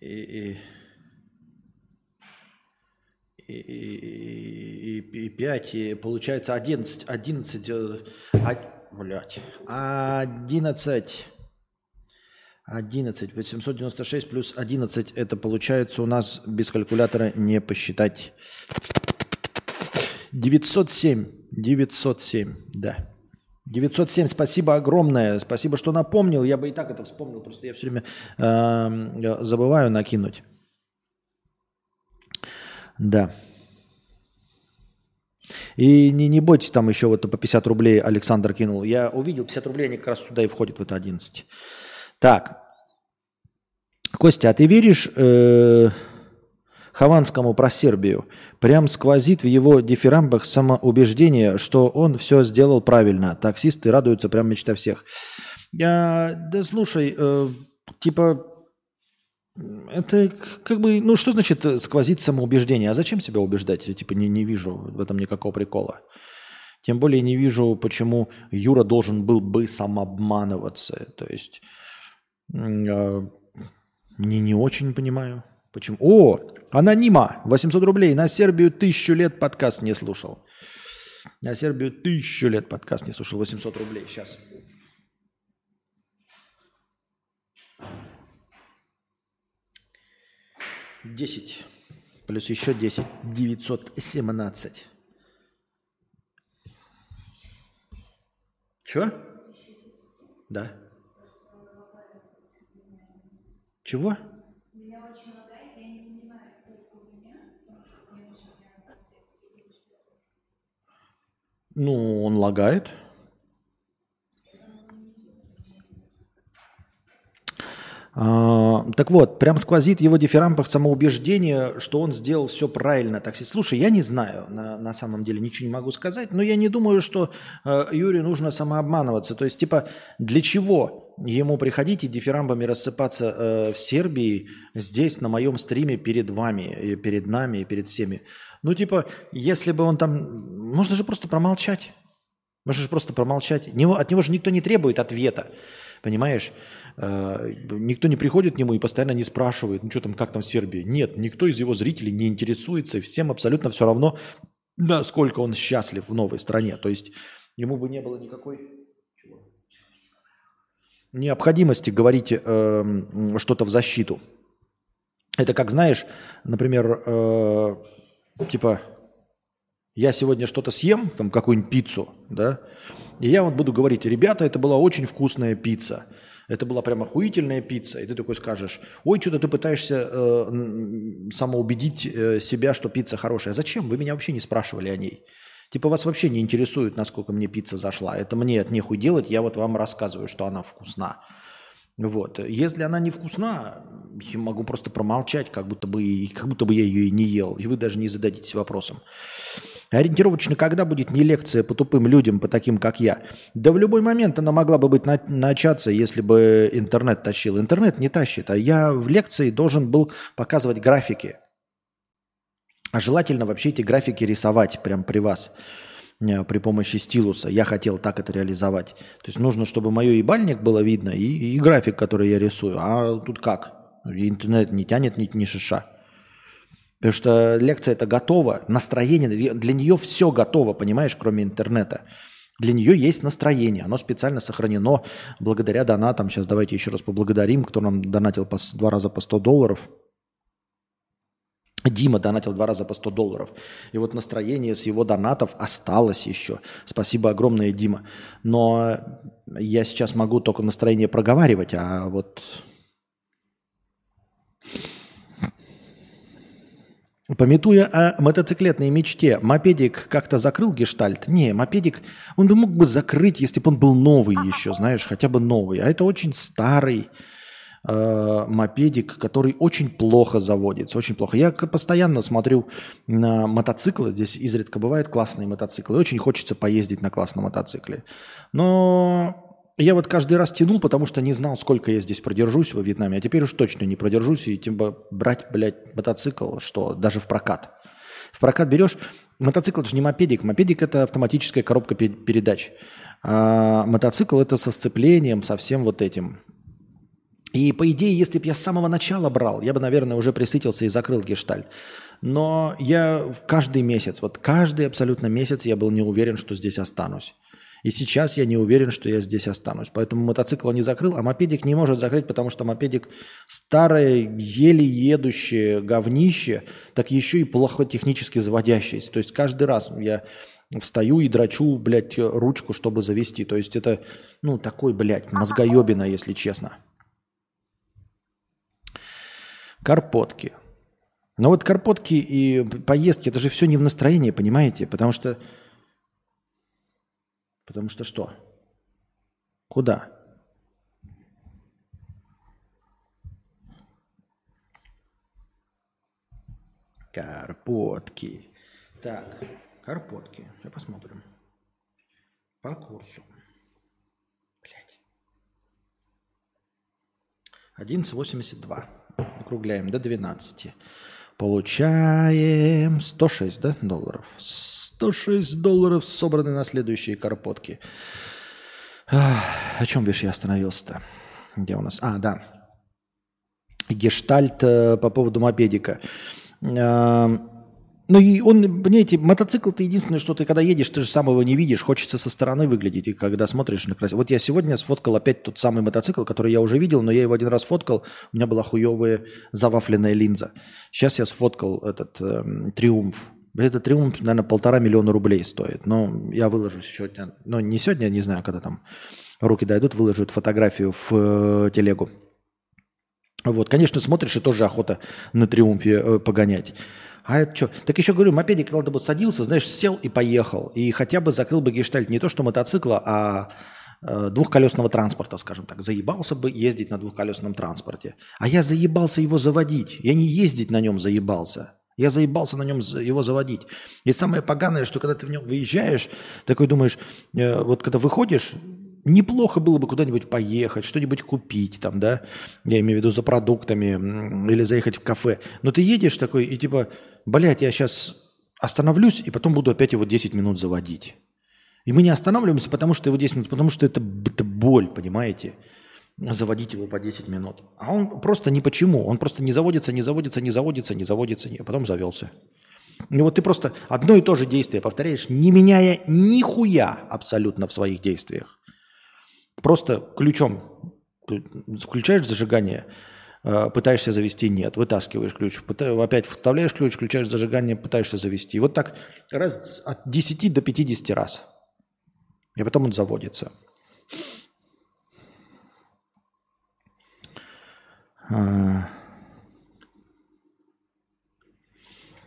Speaker 1: И, и, и, и 5, и получается 11, 11, 11, 11 11. 896 плюс 11. Это получается у нас без калькулятора не посчитать. 907. 907, да. 907, спасибо огромное. Спасибо, что напомнил. Я бы и так это вспомнил. Просто я все время э, забываю накинуть. Да. И не, не бойтесь, там еще вот по 50 рублей Александр кинул. Я увидел, 50 рублей, они как раз сюда и входят, в это 11. Так. Костя, а ты веришь э, Хованскому про Сербию? Прям сквозит в его дифирамбах самоубеждение, что он все сделал правильно. Таксисты радуются, прям мечта всех. Я, да слушай, э, типа, это как бы, ну что значит сквозит самоубеждение? А зачем себя убеждать? Я типа не, не вижу в этом никакого прикола. Тем более не вижу, почему Юра должен был бы самообманываться. То есть не, не очень понимаю. Почему? О, анонима, 800 рублей. На Сербию тысячу лет подкаст не слушал. На Сербию тысячу лет подкаст не слушал. 800 рублей. Сейчас. Десять. Плюс еще десять. Девятьсот семнадцать. Чего? Да. Чего? Ну, он лагает. А, так вот, прям сквозит его дифирамбах самоубеждение, что он сделал все правильно. Так слушай, я не знаю, на, на самом деле ничего не могу сказать, но я не думаю, что э, Юрию нужно самообманываться. То есть, типа, для чего ему приходить и дифирамбами рассыпаться э, в Сербии здесь, на моем стриме, перед вами, и перед нами, и перед всеми? Ну, типа, если бы он там... Можно же просто промолчать. Можно же просто промолчать. От него же никто не требует ответа. Понимаешь? Э, никто не приходит к нему и постоянно не спрашивает, ну что там, как там в Сербии. Нет, никто из его зрителей не интересуется, и всем абсолютно все равно, насколько он счастлив в новой стране. То есть ему бы не было никакой необходимости говорить э, что-то в защиту. Это как, знаешь, например, э, типа, я сегодня что-то съем, там какую-нибудь пиццу, да, и я вот буду говорить, ребята, это была очень вкусная пицца. Это была прям охуительная пицца. И ты такой скажешь, ой, что-то ты пытаешься э, самоубедить э, себя, что пицца хорошая. Зачем? Вы меня вообще не спрашивали о ней. Типа вас вообще не интересует, насколько мне пицца зашла. Это мне от нехуй делать, я вот вам рассказываю, что она вкусна. Вот. Если она невкусна, я могу просто промолчать, как будто бы, как будто бы я ее и не ел, и вы даже не зададитесь вопросом. Ориентировочно, когда будет не лекция по тупым людям, по таким, как я? Да в любой момент она могла бы быть на, начаться, если бы интернет тащил. Интернет не тащит, а я в лекции должен был показывать графики. А желательно вообще эти графики рисовать прямо при вас э, при помощи стилуса. Я хотел так это реализовать. То есть нужно, чтобы мое ебальник было видно и, и график, который я рисую. А тут как? Интернет не тянет ни, ни шиша. Потому что лекция это готова, настроение, для нее все готово, понимаешь, кроме интернета. Для нее есть настроение, оно специально сохранено благодаря донатам. Сейчас давайте еще раз поблагодарим, кто нам донатил по, два раза по 100 долларов. Дима донатил два раза по 100 долларов. И вот настроение с его донатов осталось еще. Спасибо огромное, Дима. Но я сейчас могу только настроение проговаривать, а вот Пометуя о мотоциклетной мечте, мопедик как-то закрыл гештальт? Не, мопедик, он бы мог бы закрыть, если бы он был новый еще, знаешь, хотя бы новый. А это очень старый э, мопедик, который очень плохо заводится, очень плохо. Я постоянно смотрю на мотоциклы, здесь изредка бывают классные мотоциклы, очень хочется поездить на классном мотоцикле. Но я вот каждый раз тянул, потому что не знал, сколько я здесь продержусь во Вьетнаме. А теперь уж точно не продержусь. И тем более брать, блядь, мотоцикл, что даже в прокат. В прокат берешь... Мотоцикл это же не мопедик. Мопедик это автоматическая коробка передач. А мотоцикл это со сцеплением, со всем вот этим. И по идее, если бы я с самого начала брал, я бы, наверное, уже присытился и закрыл гештальт. Но я каждый месяц, вот каждый абсолютно месяц я был не уверен, что здесь останусь. И сейчас я не уверен, что я здесь останусь. Поэтому мотоцикл он не закрыл, а мопедик не может закрыть, потому что мопедик старое, еле едущее говнище, так еще и плохо технически заводящееся. То есть каждый раз я встаю и драчу, блядь, ручку, чтобы завести. То есть это, ну, такой, блядь, мозгоебина, если честно. Карпотки. Но вот карпотки и поездки, это же все не в настроении, понимаете? Потому что Потому что что? Куда? Карпотки. Так, карпотки. Сейчас посмотрим. По курсу. Блять. 11,82. Округляем до 12. Получаем 106 да, долларов. 106 долларов собраны на следующие карпотки. О чем бишь я остановился-то? Где у нас? А, да. Гештальт э, по поводу мопедика. Ну и он, понимаете, мотоцикл ты единственное, что ты когда едешь, ты же сам его не видишь, хочется со стороны выглядеть, и когда смотришь на красивый. Вот я сегодня сфоткал опять тот самый мотоцикл, который я уже видел, но я его один раз фоткал, у меня была хуевая завафленная линза. Сейчас я сфоткал этот э, Триумф этот триумф, наверное, полтора миллиона рублей стоит. Но я выложу сегодня, ну не сегодня, не знаю, когда там руки дойдут, выложу эту фотографию в э, телегу. Вот, конечно, смотришь, и тоже охота на триумфе э, погонять. А это что? Так еще говорю, мопедик, когда бы садился, знаешь, сел и поехал. И хотя бы закрыл бы гештальт не то что мотоцикла, а э, двухколесного транспорта, скажем так. Заебался бы ездить на двухколесном транспорте. А я заебался его заводить. Я не ездить на нем заебался. Я заебался на нем его заводить. И самое поганое, что когда ты в нем выезжаешь, такой думаешь, э, вот когда выходишь, неплохо было бы куда-нибудь поехать, что-нибудь купить там, да, я имею в виду за продуктами или заехать в кафе. Но ты едешь такой и типа, блядь, я сейчас остановлюсь и потом буду опять его 10 минут заводить. И мы не останавливаемся, потому что его 10 минут, потому что это, это боль, понимаете? заводить его по 10 минут. А он просто ни почему. Он просто не заводится, не заводится, не заводится, не заводится, а потом завелся. И вот ты просто одно и то же действие повторяешь, не меняя нихуя абсолютно в своих действиях. Просто ключом включаешь зажигание, э, пытаешься завести, нет, вытаскиваешь ключ, опять вставляешь ключ, включаешь зажигание, пытаешься завести. Вот так раз от 10 до 50 раз. И потом он заводится. А.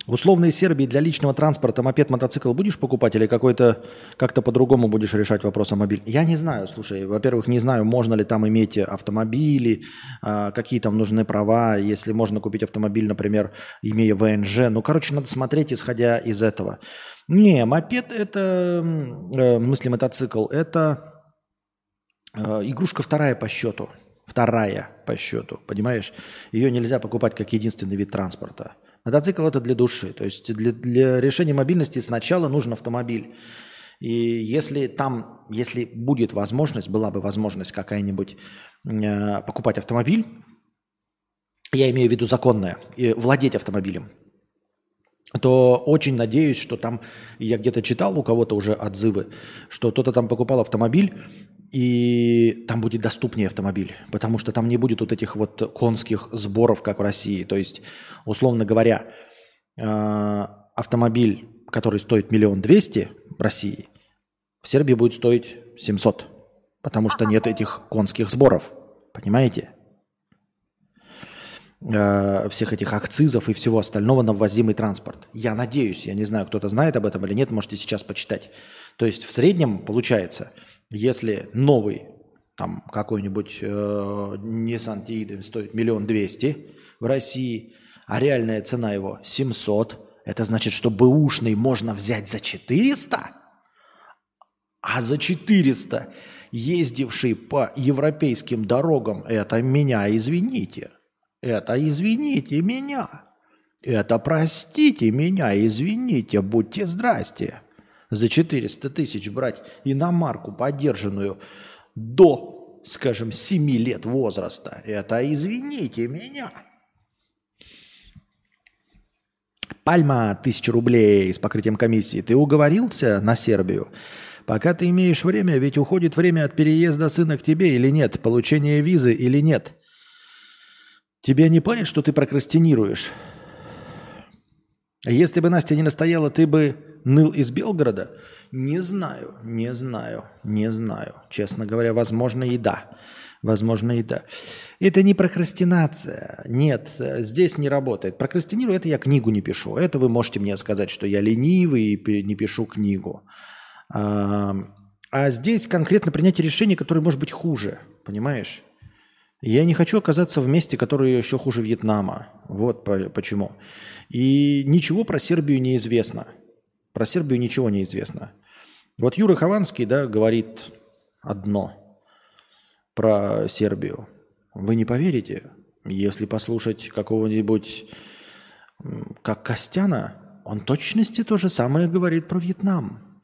Speaker 1: В условной Сербии для личного транспорта мопед, мотоцикл будешь покупать или какой-то как-то по-другому будешь решать вопрос о мобиле? Я не знаю, слушай. Во-первых, не знаю, можно ли там иметь автомобили, а, какие там нужны права, если можно купить автомобиль, например, имея ВНЖ. Ну, короче, надо смотреть, исходя из этого. Не, мопед это, э, в смысле мотоцикл, это э, игрушка вторая по счету. Вторая по счету, понимаешь? Ее нельзя покупать как единственный вид транспорта. Мотоцикл это для души. То есть для, для решения мобильности сначала нужен автомобиль. И если там, если будет возможность, была бы возможность какая-нибудь э, покупать автомобиль, я имею в виду законное, и владеть автомобилем, то очень надеюсь, что там, я где-то читал у кого-то уже отзывы, что кто-то там покупал автомобиль, и там будет доступнее автомобиль, потому что там не будет вот этих вот конских сборов, как в России. То есть, условно говоря, э, автомобиль, который стоит миллион двести в России, в Сербии будет стоить 700, потому что нет этих конских сборов. Понимаете? Э, всех этих акцизов и всего остального на ввозимый транспорт. Я надеюсь, я не знаю, кто-то знает об этом или нет, можете сейчас почитать. То есть в среднем получается – если новый там какой-нибудь э, Nissan Tiiden стоит миллион двести в России, а реальная цена его 700, это значит, что бэушный можно взять за 400? А за 400 ездивший по европейским дорогам, это меня извините, это извините меня, это простите меня, извините, будьте здрасте за 400 тысяч брать иномарку поддержанную до, скажем, 7 лет возраста, это извините меня. Пальма, 1000 рублей с покрытием комиссии. Ты уговорился на Сербию? Пока ты имеешь время, ведь уходит время от переезда сына к тебе или нет, получения визы или нет. Тебе не понять, что ты прокрастинируешь? Если бы Настя не настояла, ты бы ныл из Белгорода? Не знаю, не знаю, не знаю. Честно говоря, возможно и да. Возможно и да. Это не прокрастинация. Нет, здесь не работает. Прокрастинирую, это я книгу не пишу. Это вы можете мне сказать, что я ленивый и не пишу книгу. А здесь конкретно принятие решения, которое может быть хуже. Понимаешь? Я не хочу оказаться в месте, которое еще хуже Вьетнама. Вот почему. И ничего про Сербию не известно. Про Сербию ничего не известно. Вот Юра Хованский, да, говорит одно про Сербию. Вы не поверите, если послушать какого-нибудь, как Костяна, он точности то же самое говорит про Вьетнам.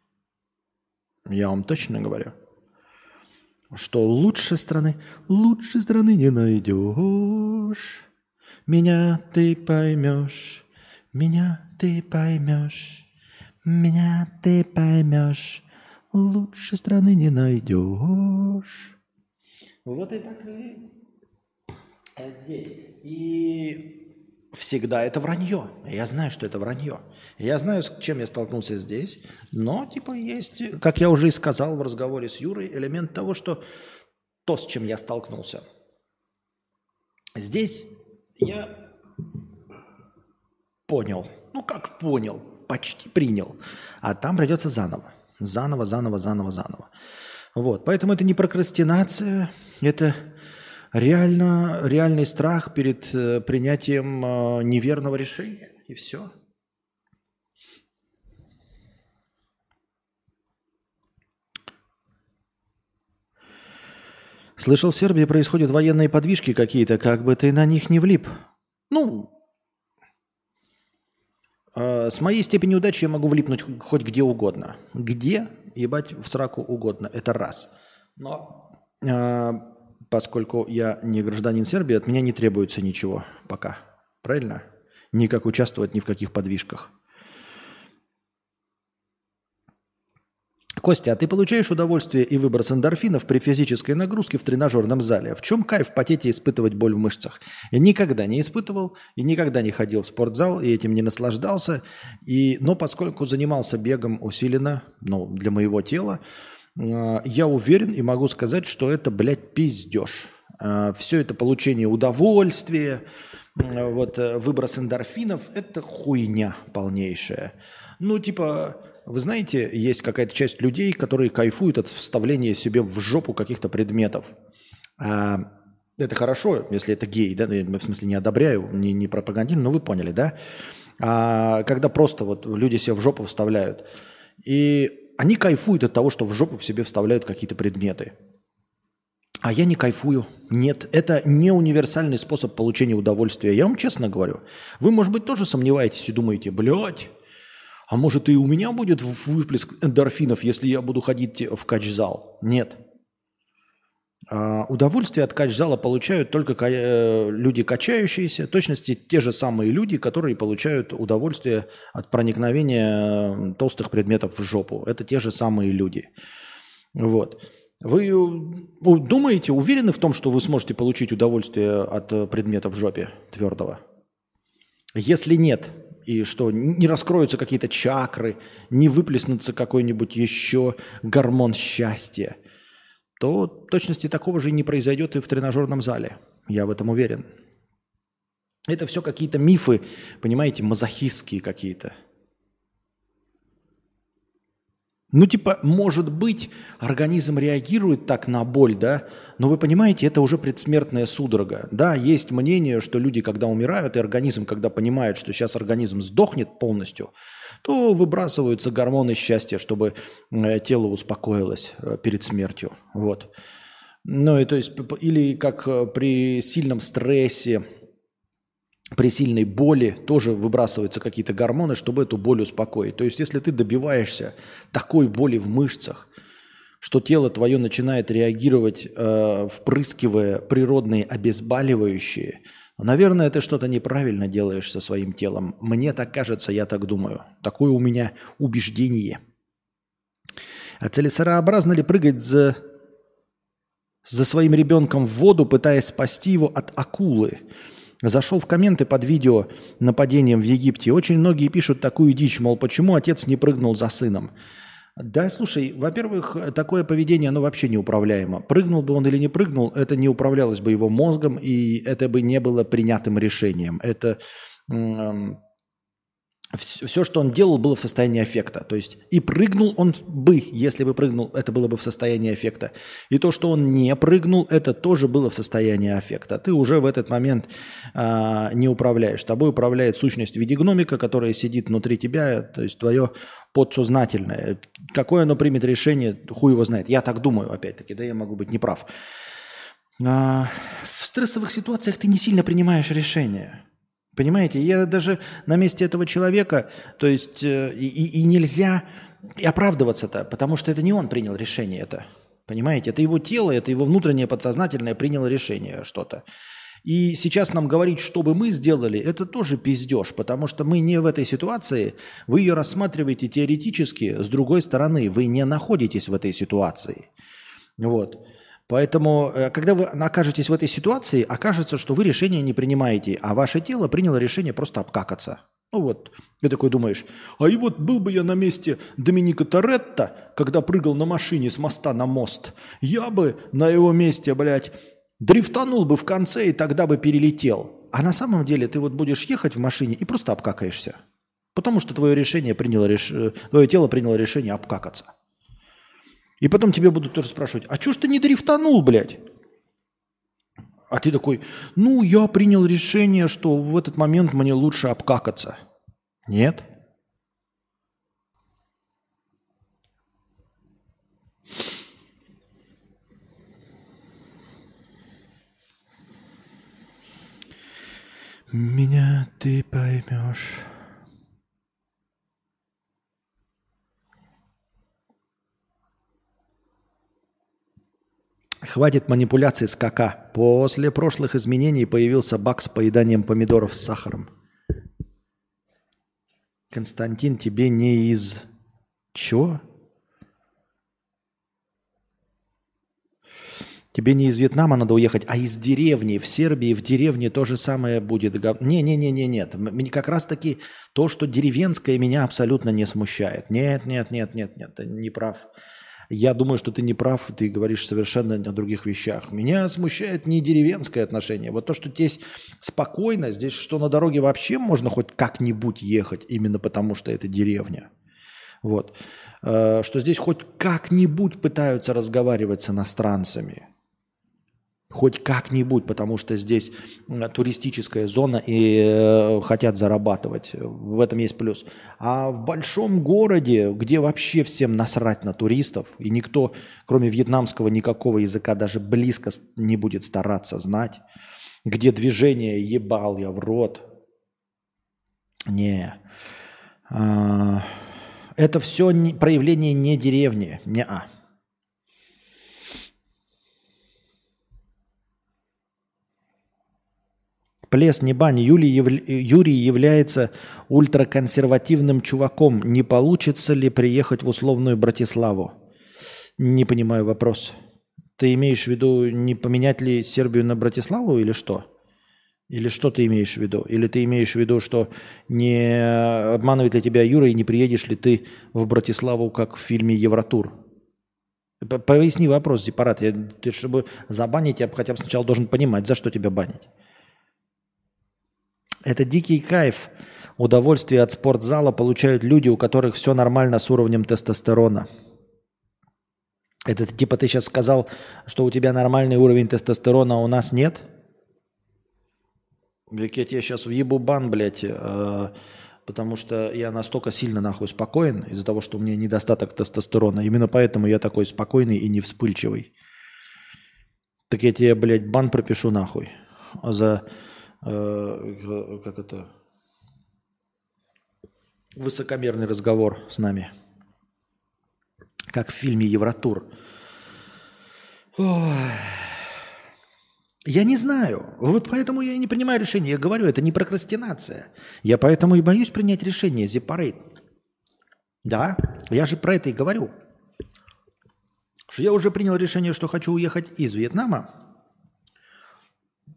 Speaker 1: Я вам точно говорю. Что лучше страны, лучше страны не найдешь. Меня ты поймешь, меня ты поймешь. Меня ты поймешь, лучше страны не найдешь. Вот и так и здесь. И всегда это вранье. Я знаю, что это вранье. Я знаю, с чем я столкнулся здесь. Но, типа, есть, как я уже и сказал в разговоре с Юрой, элемент того, что то, с чем я столкнулся. Здесь я понял. Ну, как понял? почти принял. А там придется заново. Заново, заново, заново, заново. Вот. Поэтому это не прокрастинация, это реально, реальный страх перед э, принятием э, неверного решения. И все. Слышал, в Сербии происходят военные подвижки какие-то, как бы ты на них не влип. Ну, а, с моей степенью удачи я могу влипнуть хоть где угодно. Где, ебать, в сраку угодно. Это раз. Но э, поскольку я не гражданин Сербии, от меня не требуется ничего пока. Правильно? Никак участвовать ни в каких подвижках. Костя, а ты получаешь удовольствие и выброс эндорфинов при физической нагрузке в тренажерном зале? В чем кайф потеть и испытывать боль в мышцах? Я никогда не испытывал и никогда не ходил в спортзал и этим не наслаждался. И, но поскольку занимался бегом усиленно, ну, для моего тела, я уверен и могу сказать, что это, блядь, пиздеж. Э, все это получение удовольствия, вот э, выброс эндорфинов – это хуйня полнейшая. Ну, типа, вы знаете, есть какая-то часть людей, которые кайфуют от вставления себе в жопу каких-то предметов. А, это хорошо, если это гей, да, ну, в смысле не одобряю, не, не пропагандирую, но вы поняли, да? А когда просто вот люди себе в жопу вставляют, и они кайфуют от того, что в жопу в себе вставляют какие-то предметы. А я не кайфую. Нет, это не универсальный способ получения удовольствия. Я вам честно говорю. Вы, может быть, тоже сомневаетесь и думаете, блядь, а может и у меня будет выплеск эндорфинов, если я буду ходить в кач-зал? Нет. А, удовольствие от кач-зала получают только э, люди качающиеся, в точности те же самые люди, которые получают удовольствие от проникновения э, толстых предметов в жопу. Это те же самые люди. Вот. Вы э, думаете, уверены в том, что вы сможете получить удовольствие от предмета в жопе твердого? Если нет, и что не раскроются какие-то чакры, не выплеснутся какой-нибудь еще гормон счастья – то точности такого же не произойдет и в тренажерном зале. Я в этом уверен. Это все какие-то мифы, понимаете, мазохистские какие-то. Ну, типа, может быть, организм реагирует так на боль, да, но вы понимаете, это уже предсмертная судорога. Да, есть мнение, что люди, когда умирают, и организм, когда понимает, что сейчас организм сдохнет полностью, то выбрасываются гормоны счастья, чтобы э, тело успокоилось э, перед смертью. Вот. Ну и то есть, или как э, при сильном стрессе, при сильной боли тоже выбрасываются какие-то гормоны, чтобы эту боль успокоить. То есть, если ты добиваешься такой боли в мышцах, что тело твое начинает реагировать, впрыскивая природные обезболивающие – Наверное, ты что-то неправильно делаешь со своим телом. Мне так кажется, я так думаю. Такое у меня убеждение. А целесообразно ли прыгать за, за своим ребенком в воду, пытаясь спасти его от акулы? Зашел в комменты под видео нападением в Египте. Очень многие пишут такую дичь, мол, почему отец не прыгнул за сыном. Да, слушай, во-первых, такое поведение, оно вообще неуправляемо. Прыгнул бы он или не прыгнул, это не управлялось бы его мозгом, и это бы не было принятым решением. Это все, что он делал, было в состоянии эффекта. То есть и прыгнул он бы, если бы прыгнул, это было бы в состоянии эффекта. И то, что он не прыгнул, это тоже было в состоянии эффекта. Ты уже в этот момент а, не управляешь. Тобой управляет сущность в виде гномика, которая сидит внутри тебя, то есть твое подсознательное. Какое оно примет решение, хуй его знает. Я так думаю, опять-таки, да я могу быть неправ. А, в стрессовых ситуациях ты не сильно принимаешь решения. Понимаете, я даже на месте этого человека, то есть э, и, и нельзя оправдываться-то, потому что это не он принял решение это. Понимаете, это его тело, это его внутреннее подсознательное приняло решение что-то. И сейчас нам говорить, что бы мы сделали, это тоже пиздеж, потому что мы не в этой ситуации, вы ее рассматриваете теоретически, с другой стороны, вы не находитесь в этой ситуации. Вот. Поэтому, э, когда вы окажетесь в этой ситуации, окажется, что вы решение не принимаете, а ваше тело приняло решение просто обкакаться. Ну вот, ты такой думаешь, а и вот был бы я на месте Доминика Торетто, когда прыгал на машине с моста на мост, я бы на его месте, блядь, дрифтанул бы в конце и тогда бы перелетел. А на самом деле ты вот будешь ехать в машине и просто обкакаешься. Потому что твое решение приняло, реш... Э, твое тело приняло решение обкакаться. И потом тебе будут тоже спрашивать, а что ж ты не дрифтанул, блядь? А ты такой, ну, я принял решение, что в этот момент мне лучше обкакаться. Нет? Меня ты поймешь. Хватит манипуляций с КК. После прошлых изменений появился баг с поеданием помидоров с сахаром. Константин, тебе не из... Чего? Тебе не из Вьетнама надо уехать, а из деревни. В Сербии, в деревне то же самое будет. Не-не-не-не, нет. Как раз таки то, что деревенское, меня абсолютно не смущает. Нет, нет, нет, нет, нет, ты не прав. Я думаю, что ты не прав, ты говоришь совершенно о других вещах. Меня смущает не деревенское отношение. Вот то, что здесь спокойно, здесь что на дороге вообще можно хоть как-нибудь ехать, именно потому что это деревня. Вот. Э, что здесь хоть как-нибудь пытаются разговаривать с иностранцами – хоть как-нибудь, потому что здесь туристическая зона и э, хотят зарабатывать. В этом есть плюс. А в большом городе, где вообще всем насрать на туристов, и никто, кроме вьетнамского, никакого языка даже близко не будет стараться знать, где движение ебал я в рот. Не. А, это все проявление не деревни. Не-а. Плес, не бань. Юлий, яв... Юрий является ультраконсервативным чуваком. Не получится ли приехать в условную Братиславу? Не понимаю вопрос. Ты имеешь в виду, не поменять ли Сербию на Братиславу или что? Или что ты имеешь в виду? Или ты имеешь в виду, что не обманывает ли тебя Юра и не приедешь ли ты в Братиславу, как в фильме «Евротур»? Поясни вопрос, Зипарат. Я, ты, чтобы забанить, я хотя бы сначала должен понимать, за что тебя банить. Это дикий кайф. Удовольствие от спортзала получают люди, у которых все нормально с уровнем тестостерона. Это типа ты сейчас сказал, что у тебя нормальный уровень тестостерона, а у нас нет? Я тебе сейчас въебу бан, блядь, э, потому что я настолько сильно нахуй спокоен из-за того, что у меня недостаток тестостерона. Именно поэтому я такой спокойный и не вспыльчивый. Так я тебе, блядь, бан пропишу нахуй за э, как это, высокомерный разговор с нами. Как в фильме «Евротур». Я не знаю. Вот поэтому я и не принимаю решение. Я говорю, это не прокрастинация. Я поэтому и боюсь принять решение, зипарейт. Да, я же про это и говорю. Что я уже принял решение, что хочу уехать из Вьетнама,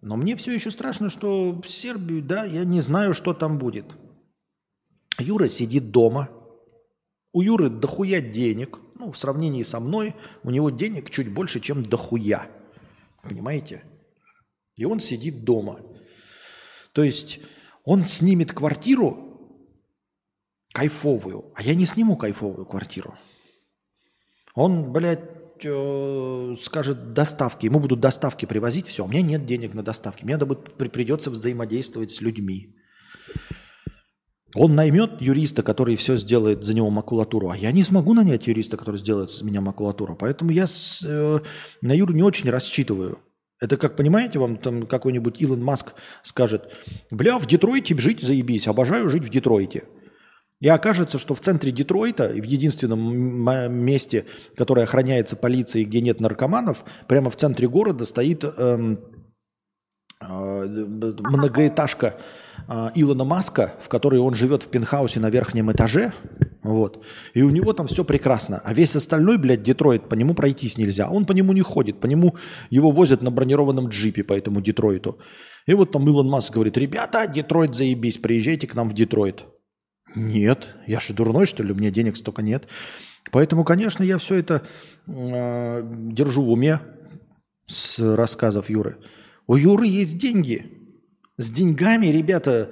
Speaker 1: но мне все еще страшно, что в Сербию, да, я не знаю, что там будет. Юра сидит дома. У Юры дохуя денег. Ну, в сравнении со мной, у него денег чуть больше, чем дохуя. Понимаете? И он сидит дома. То есть он снимет квартиру кайфовую, а я не сниму кайфовую квартиру. Он, блядь, э, скажет доставки, ему будут доставки привозить, все, у меня нет денег на доставки, мне надо будет, придется взаимодействовать с людьми. Он наймет юриста, который все сделает за него макулатуру, а я не смогу нанять юриста, который сделает за меня макулатуру. Поэтому я с, э, на Юру не очень рассчитываю. Это как, понимаете, вам там какой-нибудь Илон Маск скажет, бля, в Детройте жить заебись, обожаю жить в Детройте. И окажется, что в центре Детройта, в единственном месте, которое охраняется полицией, где нет наркоманов, прямо в центре города стоит эм, э, многоэтажка э, Илона Маска, в которой он живет в пентхаусе на верхнем этаже. Вот. И у него там все прекрасно. А весь остальной, блядь, Детройт, по нему пройтись нельзя. Он по нему не ходит. По нему его возят на бронированном джипе по этому Детройту. И вот там Илон Маск говорит, ребята, Детройт заебись, приезжайте к нам в Детройт. Нет, я же дурной, что ли, у меня денег столько нет. Поэтому, конечно, я все это э, держу в уме с рассказов Юры. У Юры есть деньги. С деньгами, ребята,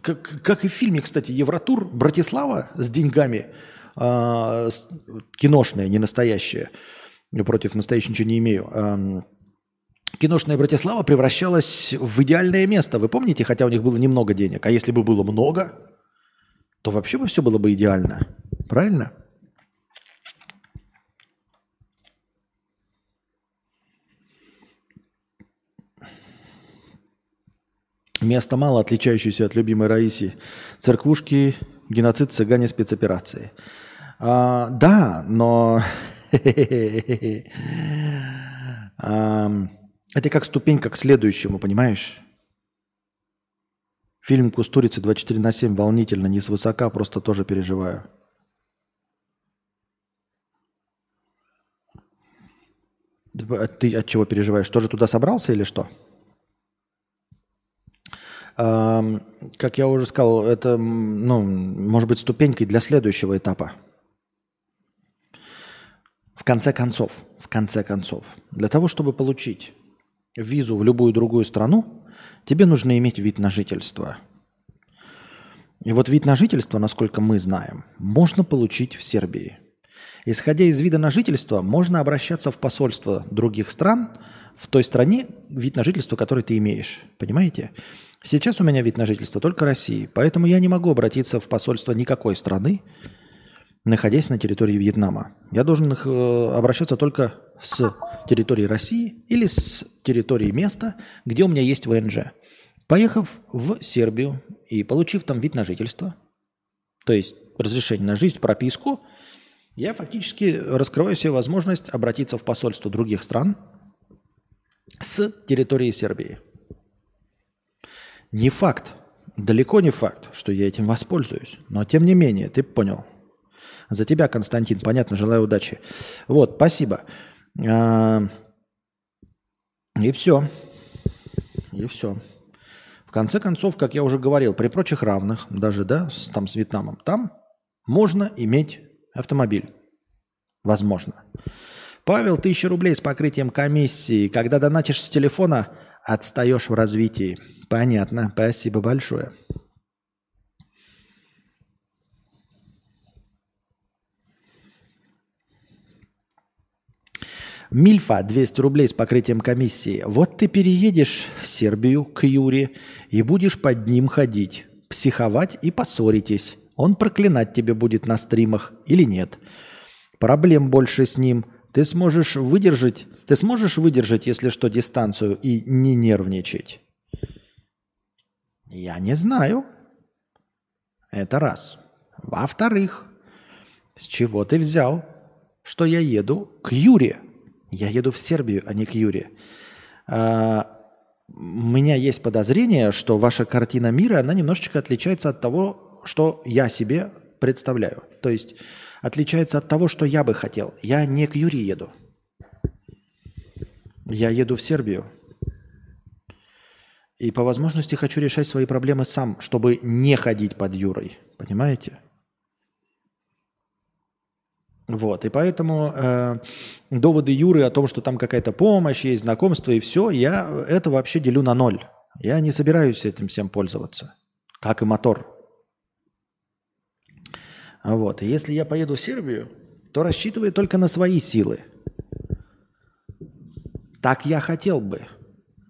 Speaker 1: как, как и в фильме, кстати, Евротур, Братислава с деньгами, э, киношная, не настоящая. Против настоящей ничего не имею. Э, киношная Братислава превращалась в идеальное место. Вы помните, хотя у них было немного денег. А если бы было много, то вообще бы все было бы идеально. Правильно? Место мало, отличающееся от любимой Раиси. Церквушки, геноцид, цыгане, спецоперации. А, да, но это как ступенька к следующему, понимаешь? Фильм «Кустурица 24 на 7» волнительно, не свысока, просто тоже переживаю. А ты от чего переживаешь? Тоже туда собрался или что? как я уже сказал, это, ну, может быть, ступенькой для следующего этапа. В конце концов, в конце концов, для того, чтобы получить визу в любую другую страну, тебе нужно иметь вид на жительство. И вот вид на жительство, насколько мы знаем, можно получить в Сербии. Исходя из вида на жительство, можно обращаться в посольство других стран в той стране, вид на жительство, который ты имеешь. Понимаете? Сейчас у меня вид на жительство только России, поэтому я не могу обратиться в посольство никакой страны, находясь на территории Вьетнама. Я должен э, обращаться только с территории России или с территории места, где у меня есть ВНЖ. Поехав в Сербию и получив там вид на жительство, то есть разрешение на жизнь, прописку, я фактически раскрываю себе возможность обратиться в посольство других стран с территории Сербии. Не факт, далеко не факт, что я этим воспользуюсь, но тем не менее, ты понял – за тебя, Константин, понятно, желаю удачи. Вот, спасибо. А, и все. И все. В конце концов, как я уже говорил, при прочих равных, даже да, с, там с Вьетнамом, там можно иметь автомобиль. Возможно. Павел, тысяча рублей с покрытием комиссии. Когда донатишь с телефона, отстаешь в развитии. Понятно. Спасибо большое. Мильфа 200 рублей с покрытием комиссии. Вот ты переедешь в Сербию к Юре и будешь под ним ходить, психовать и поссоритесь. Он проклинать тебе будет на стримах или нет. Проблем больше с ним. Ты сможешь выдержать, ты сможешь выдержать, если что, дистанцию и не нервничать? Я не знаю. Это раз. Во-вторых, с чего ты взял, что я еду к Юре? Я еду в Сербию, а не к Юре. А, у меня есть подозрение, что ваша картина мира, она немножечко отличается от того, что я себе представляю. То есть отличается от того, что я бы хотел. Я не к Юре еду. Я еду в Сербию. И по возможности хочу решать свои проблемы сам, чтобы не ходить под Юрой. Понимаете? Вот, и поэтому э, доводы Юры о том, что там какая-то помощь, есть знакомство и все, я это вообще делю на ноль. Я не собираюсь этим всем пользоваться, как и мотор. Вот, и если я поеду в Сербию, то рассчитываю только на свои силы. Так я хотел бы.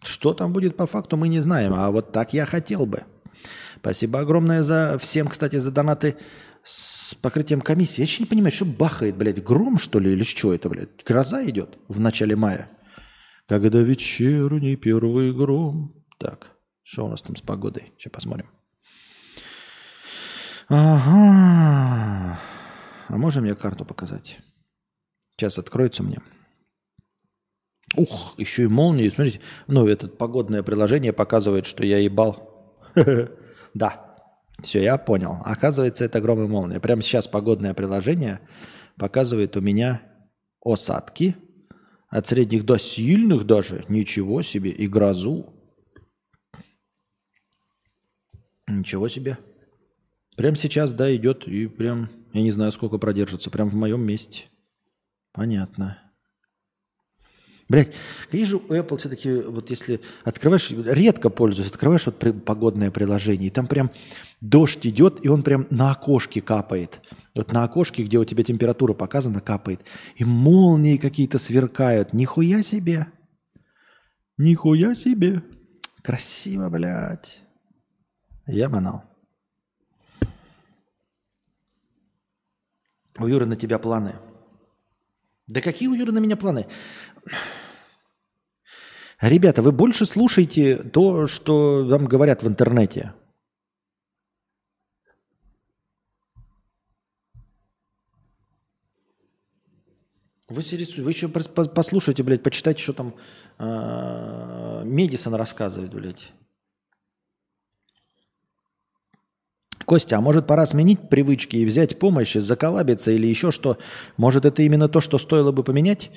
Speaker 1: Что там будет по факту, мы не знаем, а вот так я хотел бы. Спасибо огромное за всем, кстати, за донаты с покрытием комиссии. Я еще не понимаю, что бахает, блядь, гром, что ли, или что это, блядь? Гроза идет в начале мая. Когда вечерний первый гром. Так, что у нас там с погодой? Сейчас посмотрим. Ага. А можно мне карту показать? Сейчас откроется мне. Ух, еще и молнии. Смотрите, ну, это погодное приложение показывает, что я ебал. Да, все, я понял. Оказывается, это гром и молния. Прямо сейчас погодное приложение показывает у меня осадки от средних до сильных даже. Ничего себе. И грозу. Ничего себе. Прямо сейчас, да, идет и прям, я не знаю, сколько продержится. Прям в моем месте. Понятно. Блять, же у Apple все-таки, вот если открываешь, редко пользуюсь, открываешь вот погодное приложение, и там прям дождь идет, и он прям на окошке капает. Вот на окошке, где у тебя температура показана, капает. И молнии какие-то сверкают. Нихуя себе. Нихуя себе. Красиво, блядь. Я манал. У Юры на тебя планы. Да какие у Юры на меня планы? Ребята, вы больше слушайте то, что вам говорят в интернете. Вы, серьезно, вы еще послушайте, блядь, почитайте, что там э, Медисон рассказывает, блядь. Костя, а может пора сменить привычки и взять помощь, заколабиться или еще что? Может это именно то, что стоило бы поменять?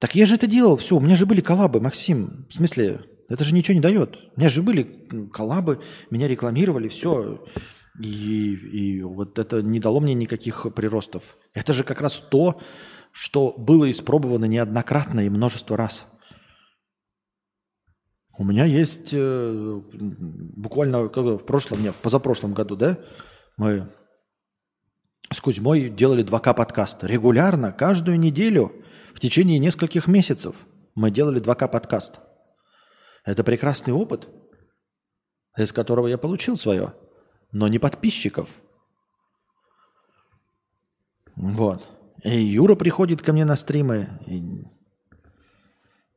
Speaker 1: Так я же это делал, все, у меня же были коллабы, Максим. В смысле, это же ничего не дает. У меня же были коллабы, меня рекламировали, все. И, и вот это не дало мне никаких приростов. Это же как раз то, что было испробовано неоднократно и множество раз. У меня есть э, буквально в прошлом, не, в позапрошлом году, да, мы с Кузьмой делали 2К подкаста. Регулярно, каждую неделю, в течение нескольких месяцев мы делали 2К подкаст. Это прекрасный опыт, из которого я получил свое, но не подписчиков. Вот. И Юра приходит ко мне на стримы. И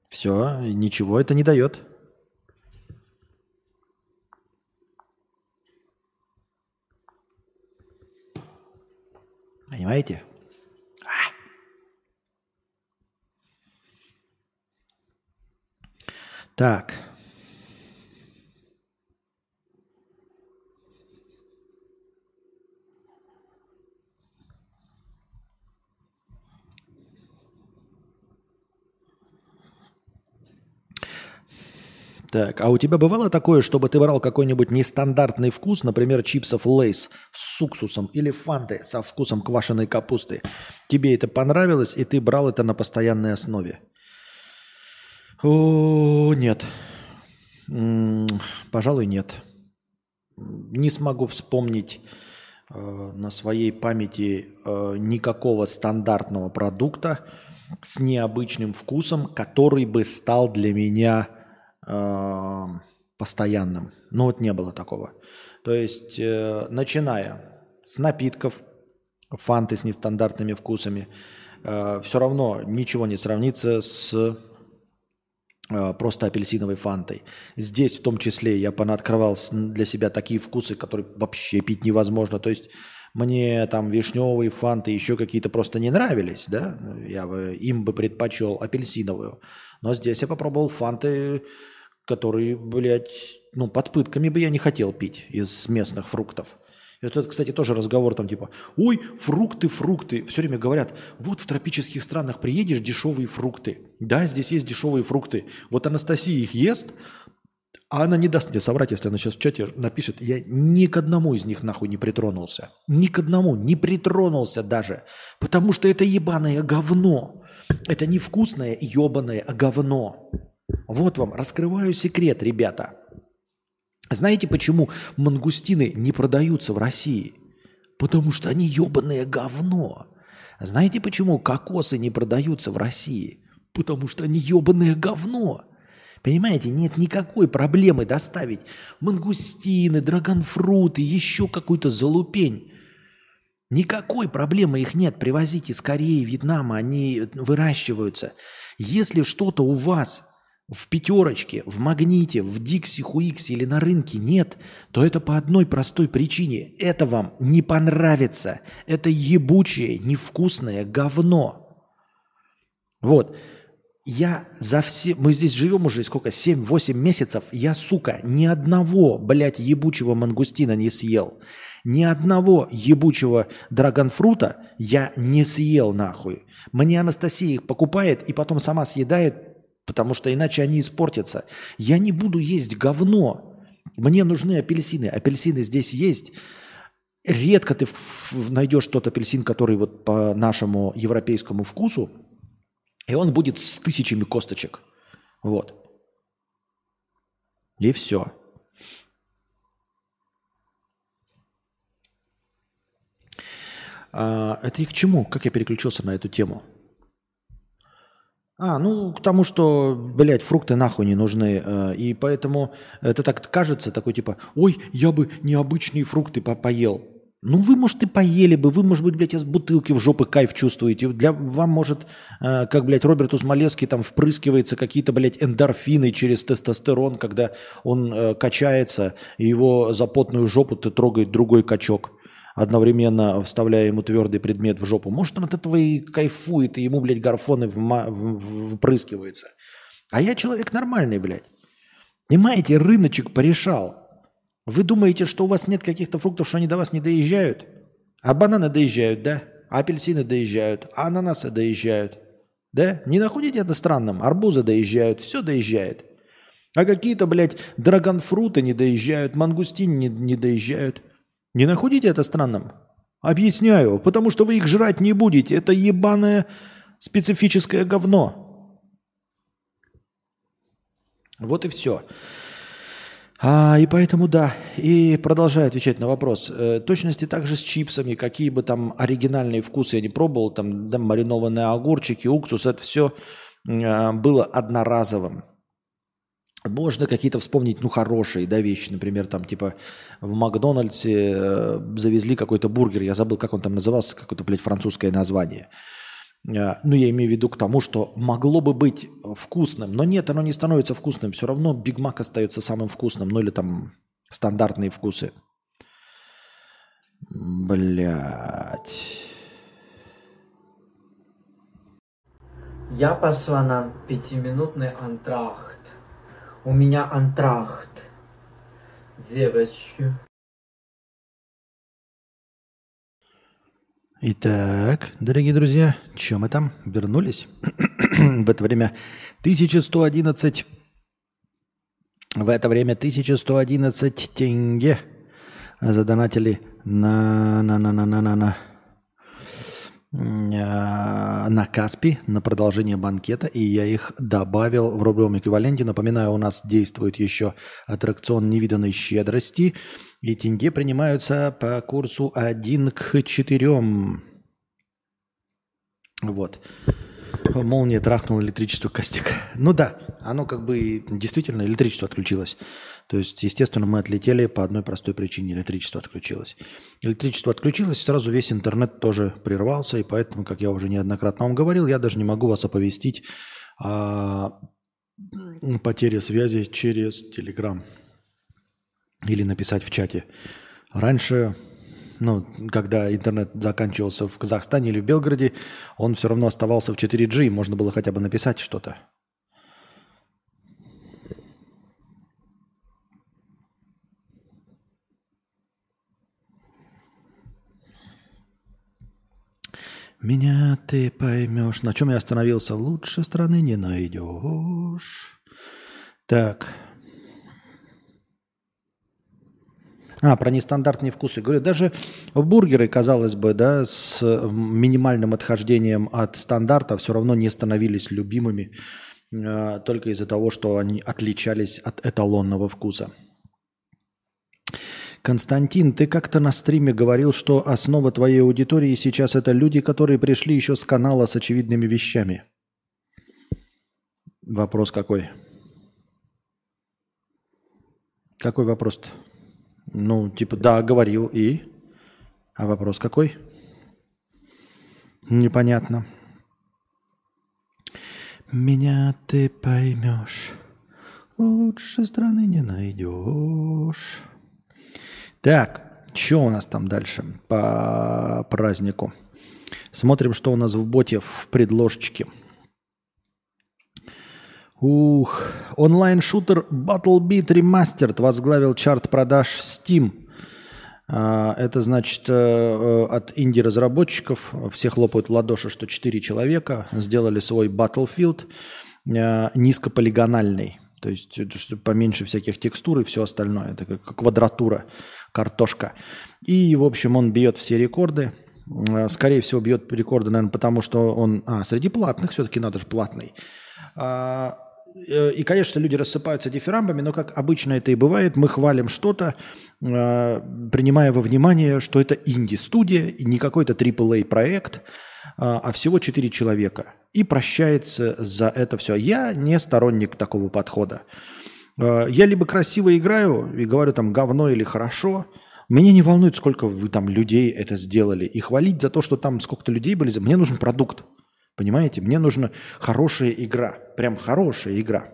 Speaker 1: все, ничего это не дает. Понимаете? Так. Так, а у тебя бывало такое, чтобы ты брал какой-нибудь нестандартный вкус, например, чипсов Лейс с уксусом или фанты со вкусом квашеной капусты? Тебе это понравилось, и ты брал это на постоянной основе? О, нет. Пожалуй, нет. Не смогу вспомнить э, на своей памяти э, никакого стандартного продукта с необычным вкусом, который бы стал для меня э, постоянным. Ну вот не было такого. То есть, э, начиная с напитков, фанты с нестандартными вкусами, э, все равно ничего не сравнится с просто апельсиновой фантой. Здесь в том числе я понаоткрывал для себя такие вкусы, которые вообще пить невозможно. То есть мне там вишневые фанты, еще какие-то просто не нравились, да, я бы им бы предпочел апельсиновую. Но здесь я попробовал фанты который, блядь, ну, под пытками бы я не хотел пить из местных фруктов. Это, кстати, тоже разговор там типа, ой, фрукты, фрукты. Все время говорят, вот в тропических странах приедешь, дешевые фрукты. Да, здесь есть дешевые фрукты. Вот Анастасия их ест, а она не даст мне соврать, если она сейчас в чате напишет. Я ни к одному из них нахуй не притронулся. Ни к одному, не притронулся даже. Потому что это ебаное говно. Это не вкусное ебаное, говно. Вот вам, раскрываю секрет, ребята. Знаете, почему мангустины не продаются в России? Потому что они ебаное говно. Знаете, почему кокосы не продаются в России? Потому что они ебаное говно. Понимаете, нет никакой проблемы доставить мангустины, драгонфруты, еще какую-то залупень. Никакой проблемы их нет. Привозите из Кореи, Вьетнама, они выращиваются. Если что-то у вас в пятерочке, в магните, в Дикси, Хуиксе или на рынке нет, то это по одной простой причине. Это вам не понравится. Это ебучее, невкусное говно. Вот. Я за все... Мы здесь живем уже сколько? 7-8 месяцев. Я, сука, ни одного, блядь, ебучего мангустина не съел. Ни одного ебучего драгонфрута я не съел нахуй. Мне Анастасия их покупает и потом сама съедает потому что иначе они испортятся. Я не буду есть говно. Мне нужны апельсины. Апельсины здесь есть. Редко ты найдешь тот апельсин, который вот по нашему европейскому вкусу, и он будет с тысячами косточек. Вот. И все. А, это и к чему? Как я переключился на эту тему? А, ну, к тому, что, блядь, фрукты нахуй не нужны. Э, и поэтому это так кажется, такой типа, ой, я бы необычные фрукты по поел. Ну, вы, может, и поели бы, вы, может быть, блядь, из бутылки в жопы кайф чувствуете. Для вам, может, э, как, блядь, Роберт Усмолецкий там впрыскивается какие-то, блядь, эндорфины через тестостерон, когда он э, качается, и его за потную жопу ты трогает другой качок одновременно вставляя ему твердый предмет в жопу. Может, он от этого и кайфует, и ему, блядь, гарфоны впрыскиваются. А я человек нормальный, блядь. Понимаете, рыночек порешал. Вы думаете, что у вас нет каких-то фруктов, что они до вас не доезжают? А бананы доезжают, да? А апельсины доезжают, а ананасы доезжают. Да? Не находите это странным? Арбузы доезжают, все доезжает. А какие-то, блядь, драгонфруты не доезжают, мангустины не, не доезжают. Не находите это странным? Объясняю, потому что вы их жрать не будете. Это ебаное Специфическое говно. Вот и все. А, и поэтому да. И продолжаю отвечать на вопрос. Э, точности также с чипсами, какие бы там оригинальные вкусы я не пробовал, там да, маринованные огурчики, уксус, это все э, было одноразовым. Можно какие-то вспомнить, ну, хорошие, да, вещи. Например, там, типа, в Макдональдсе э, завезли какой-то бургер. Я забыл, как он там назывался, какое-то, блядь, французское название. Э, ну, я имею в виду к тому, что могло бы быть вкусным, но нет, оно не становится вкусным. Все равно Биг Мак остается самым вкусным. Ну, или там стандартные вкусы. Блять.
Speaker 2: Я пошла на пятиминутный антрахт. У меня антрахт. Девочки.
Speaker 1: Итак, дорогие друзья, что мы там? Вернулись? в это время 1111... В это время 1111 тенге задонатили на... на, на, на, на, на, на на Каспи на продолжение банкета, и я их добавил в рублевом эквиваленте. Напоминаю, у нас действует еще аттракцион невиданной щедрости, и тенге принимаются по курсу 1 к 4. Вот. Молния трахнула электричество Костик. Ну да, оно как бы действительно электричество отключилось. То есть, естественно, мы отлетели по одной простой причине. Электричество отключилось. Электричество отключилось, сразу весь интернет тоже прервался. И поэтому, как я уже неоднократно вам говорил, я даже не могу вас оповестить о потере связи через Telegram. Или написать в чате. Раньше ну, когда интернет заканчивался в Казахстане или в Белгороде, он все равно оставался в 4G, можно было хотя бы написать что-то. Меня ты поймешь. На чем я остановился? Лучше страны не найдешь. Так. А, про нестандартные вкусы. Говорю, даже бургеры, казалось бы, да, с минимальным отхождением от стандарта все равно не становились любимыми э, только из-за того, что они отличались от эталонного вкуса. Константин, ты как-то на стриме говорил, что основа твоей аудитории сейчас это люди, которые пришли еще с канала с очевидными вещами. Вопрос какой? Какой вопрос-то? Ну, типа, да, говорил и... А вопрос какой? Непонятно. Меня ты поймешь, лучше страны не найдешь. Так, что у нас там дальше по празднику? Смотрим, что у нас в боте в предложечке. Ух, онлайн-шутер BattleBeat Remastered возглавил чарт продаж Steam. А, это значит э, э, от инди-разработчиков, все хлопают в ладоши, что 4 человека сделали свой Battlefield э, низкополигональный. То есть поменьше всяких текстур и все остальное. Это как квадратура, картошка. И, в общем, он бьет все рекорды. Скорее всего, бьет рекорды, наверное, потому что он... А, среди платных все-таки надо же платный. А, Э, и, конечно, люди рассыпаются дифирамбами, но, как обычно это и бывает, мы хвалим что-то, э, принимая во внимание, что это инди-студия, и не какой-то AAA проект, а, а всего 4 человека. И прощается за это все. Я не сторонник такого подхода. Э, я либо красиво играю и говорю там говно или хорошо, меня не волнует, сколько вы там людей это сделали. И хвалить за то, что там сколько-то людей были, мне нужен продукт. Понимаете? Мне нужна хорошая игра. Прям хорошая игра.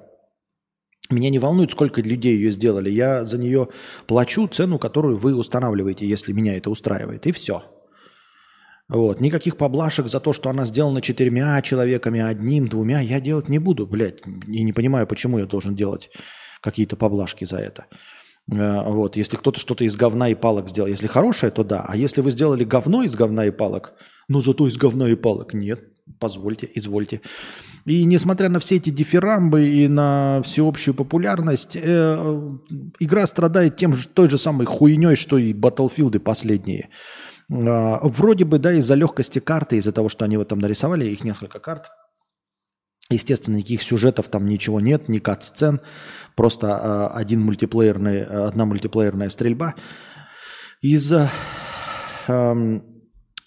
Speaker 1: Меня не волнует, сколько людей ее сделали. Я за нее плачу цену, которую вы устанавливаете, если меня это устраивает. И все. Вот. Никаких поблажек за то, что она сделана четырьмя человеками, одним, двумя, я делать не буду, блядь. И не понимаю, почему я должен делать какие-то поблажки за это. Э, вот. Если кто-то что-то из говна и палок сделал. Если хорошее, то да. А если вы сделали говно из говна и палок, но зато из говна и палок нет, Позвольте, извольте. И несмотря на все эти дифирамбы и на всеобщую популярность, э, игра страдает тем же, той же самой хуйней, что и Battlefield последние. А, вроде бы, да, из-за легкости карты, из-за того, что они вот там нарисовали, их несколько карт. Естественно, никаких сюжетов там ничего нет, ни кат-сцен, просто а, один мультиплеерный, одна мультиплеерная стрельба. Из-за эм,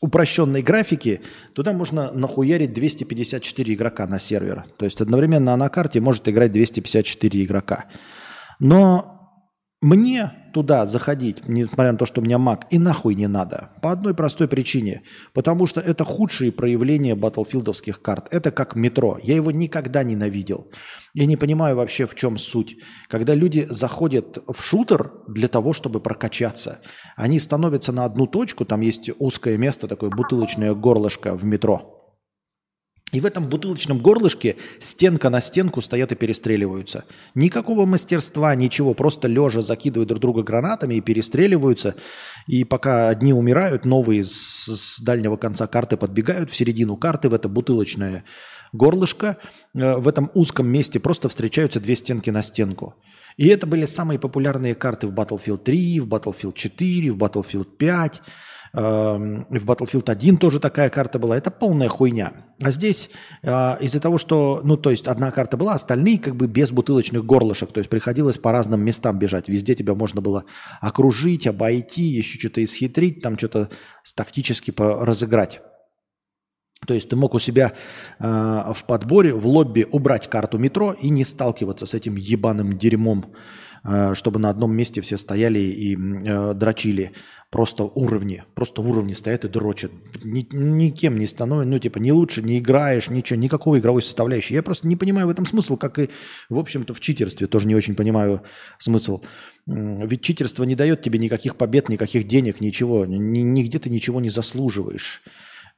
Speaker 1: упрощенной графики туда можно нахуярить 254 игрока на сервер. То есть одновременно на карте может играть 254 игрока. Но мне туда заходить, несмотря на то, что у меня Mac, и нахуй не надо. По одной простой причине. Потому что это худшие проявления батлфилдовских карт. Это как метро. Я его никогда ненавидел. Я не понимаю вообще, в чем суть. Когда люди заходят в шутер для того, чтобы прокачаться, они становятся на одну точку, там есть узкое место, такое бутылочное горлышко в метро – и в этом бутылочном горлышке стенка на стенку стоят и перестреливаются. Никакого мастерства, ничего, просто лежа закидывают друг друга гранатами и перестреливаются. И пока одни умирают, новые с, с дальнего конца карты подбегают в середину карты, в это бутылочное горлышко. Э, в этом узком месте просто встречаются две стенки на стенку. И это были самые популярные карты в Battlefield 3, в Battlefield 4, в Battlefield 5. Эм, в Battlefield 1 тоже такая карта была. Это полная хуйня. А здесь э, из-за того, что, ну, то есть одна карта была, остальные как бы без бутылочных горлышек. То есть приходилось по разным местам бежать. Везде тебя можно было окружить, обойти, еще что-то исхитрить, там что-то тактически разыграть. То есть ты мог у себя э, в подборе, в лобби убрать карту метро и не сталкиваться с этим ебаным дерьмом, чтобы на одном месте все стояли и э, дрочили просто уровни, просто уровни стоят и дрочат. Ни, никем не становится, ну типа не лучше, не играешь, ничего, никакой игровой составляющей. Я просто не понимаю в этом смысл, как и, в общем-то, в читерстве тоже не очень понимаю смысл. Ведь читерство не дает тебе никаких побед, никаких денег, ничего. Нигде ты ничего не заслуживаешь.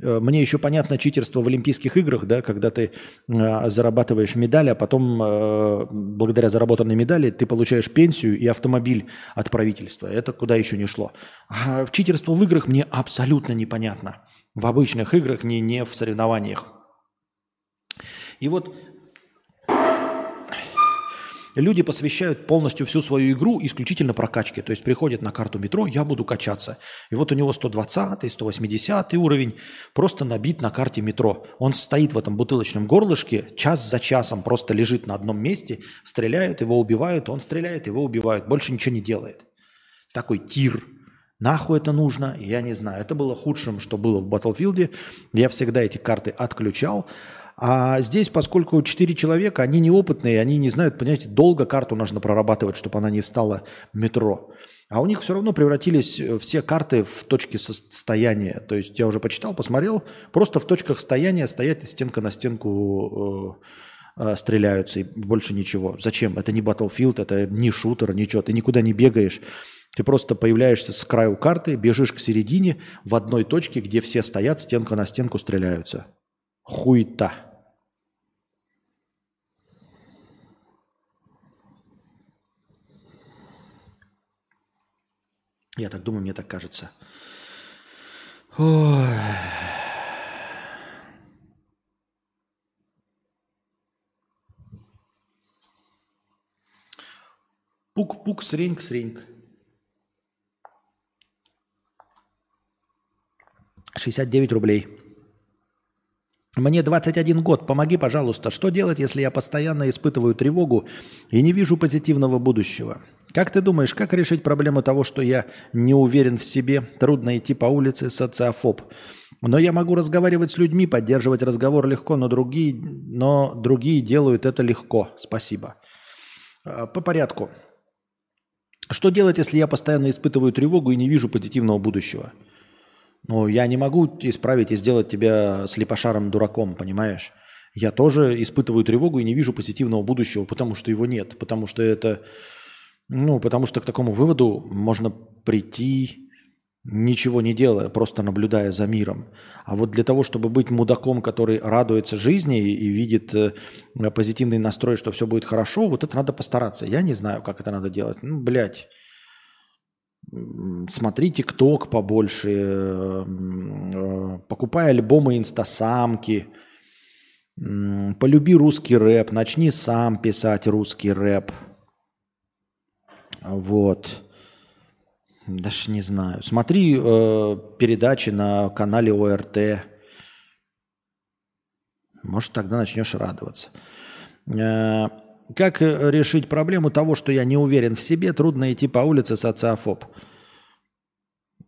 Speaker 1: Э, мне еще понятно читерство в Олимпийских играх, да, когда ты э, зарабатываешь медаль, а потом э, благодаря заработанной медали ты получаешь пенсию и автомобиль от правительства. Это куда еще не шло. А в читерство в играх мне абсолютно непонятно. В обычных играх, не, не в соревнованиях. И вот Люди посвящают полностью всю свою игру исключительно прокачке. То есть приходят на карту метро, я буду качаться. И вот у него 120, 180 уровень просто набит на карте метро. Он стоит в этом бутылочном горлышке, час за часом просто лежит на одном месте, стреляют, его убивают, он стреляет, его убивают. Больше ничего не делает. Такой тир. Нахуй это нужно? Я не знаю. Это было худшим, что было в Battlefield. Я всегда эти карты отключал. А здесь, поскольку 4 человека, они неопытные, они не знают, понимаете, долго карту нужно прорабатывать, чтобы она не стала метро. А у них все равно превратились э, все карты в точки состояния. То есть я уже почитал, посмотрел, просто в точках стояния стоят стенка на стенку э, э, стреляются, и больше ничего. Зачем? Это не Battlefield, это не шутер, ничего. Ты никуда не бегаешь. Ты просто появляешься с краю карты, бежишь к середине в одной точке, где все стоят, стенка на стенку стреляются. Хуйта. Я так думаю, мне так кажется. Ой. Пук-пук, среньк-среньк. 69 рублей. Мне 21 год, помоги, пожалуйста. Что делать, если я постоянно испытываю тревогу и не вижу позитивного будущего? Как ты думаешь, как решить проблему того, что я не уверен в себе, трудно идти по улице, социофоб? Но я могу разговаривать с людьми, поддерживать разговор легко, но другие, но другие делают это легко. Спасибо. А, по порядку. Что делать, если я постоянно испытываю тревогу и не вижу позитивного будущего? Ну, я не могу исправить и сделать тебя слепошарым дураком, понимаешь? Я тоже испытываю тревогу и не вижу позитивного будущего, потому что его нет. Потому что это... Ну, потому что к такому выводу можно прийти, ничего не делая, просто наблюдая за миром. А вот для того, чтобы быть мудаком, который радуется жизни и видит э, позитивный настрой, что все будет хорошо, вот это надо постараться. Я не знаю, как это надо делать. Ну, блядь. Смотри ТикТок побольше, э, покупай альбомы инстасамки, полюби русский рэп, начни сам писать русский рэп. Вот. Даже не знаю. Смотри э, передачи на канале ОРТ. Может, тогда начнешь радоваться. Э, как решить проблему того, что я не уверен в себе, трудно идти по улице социофоб?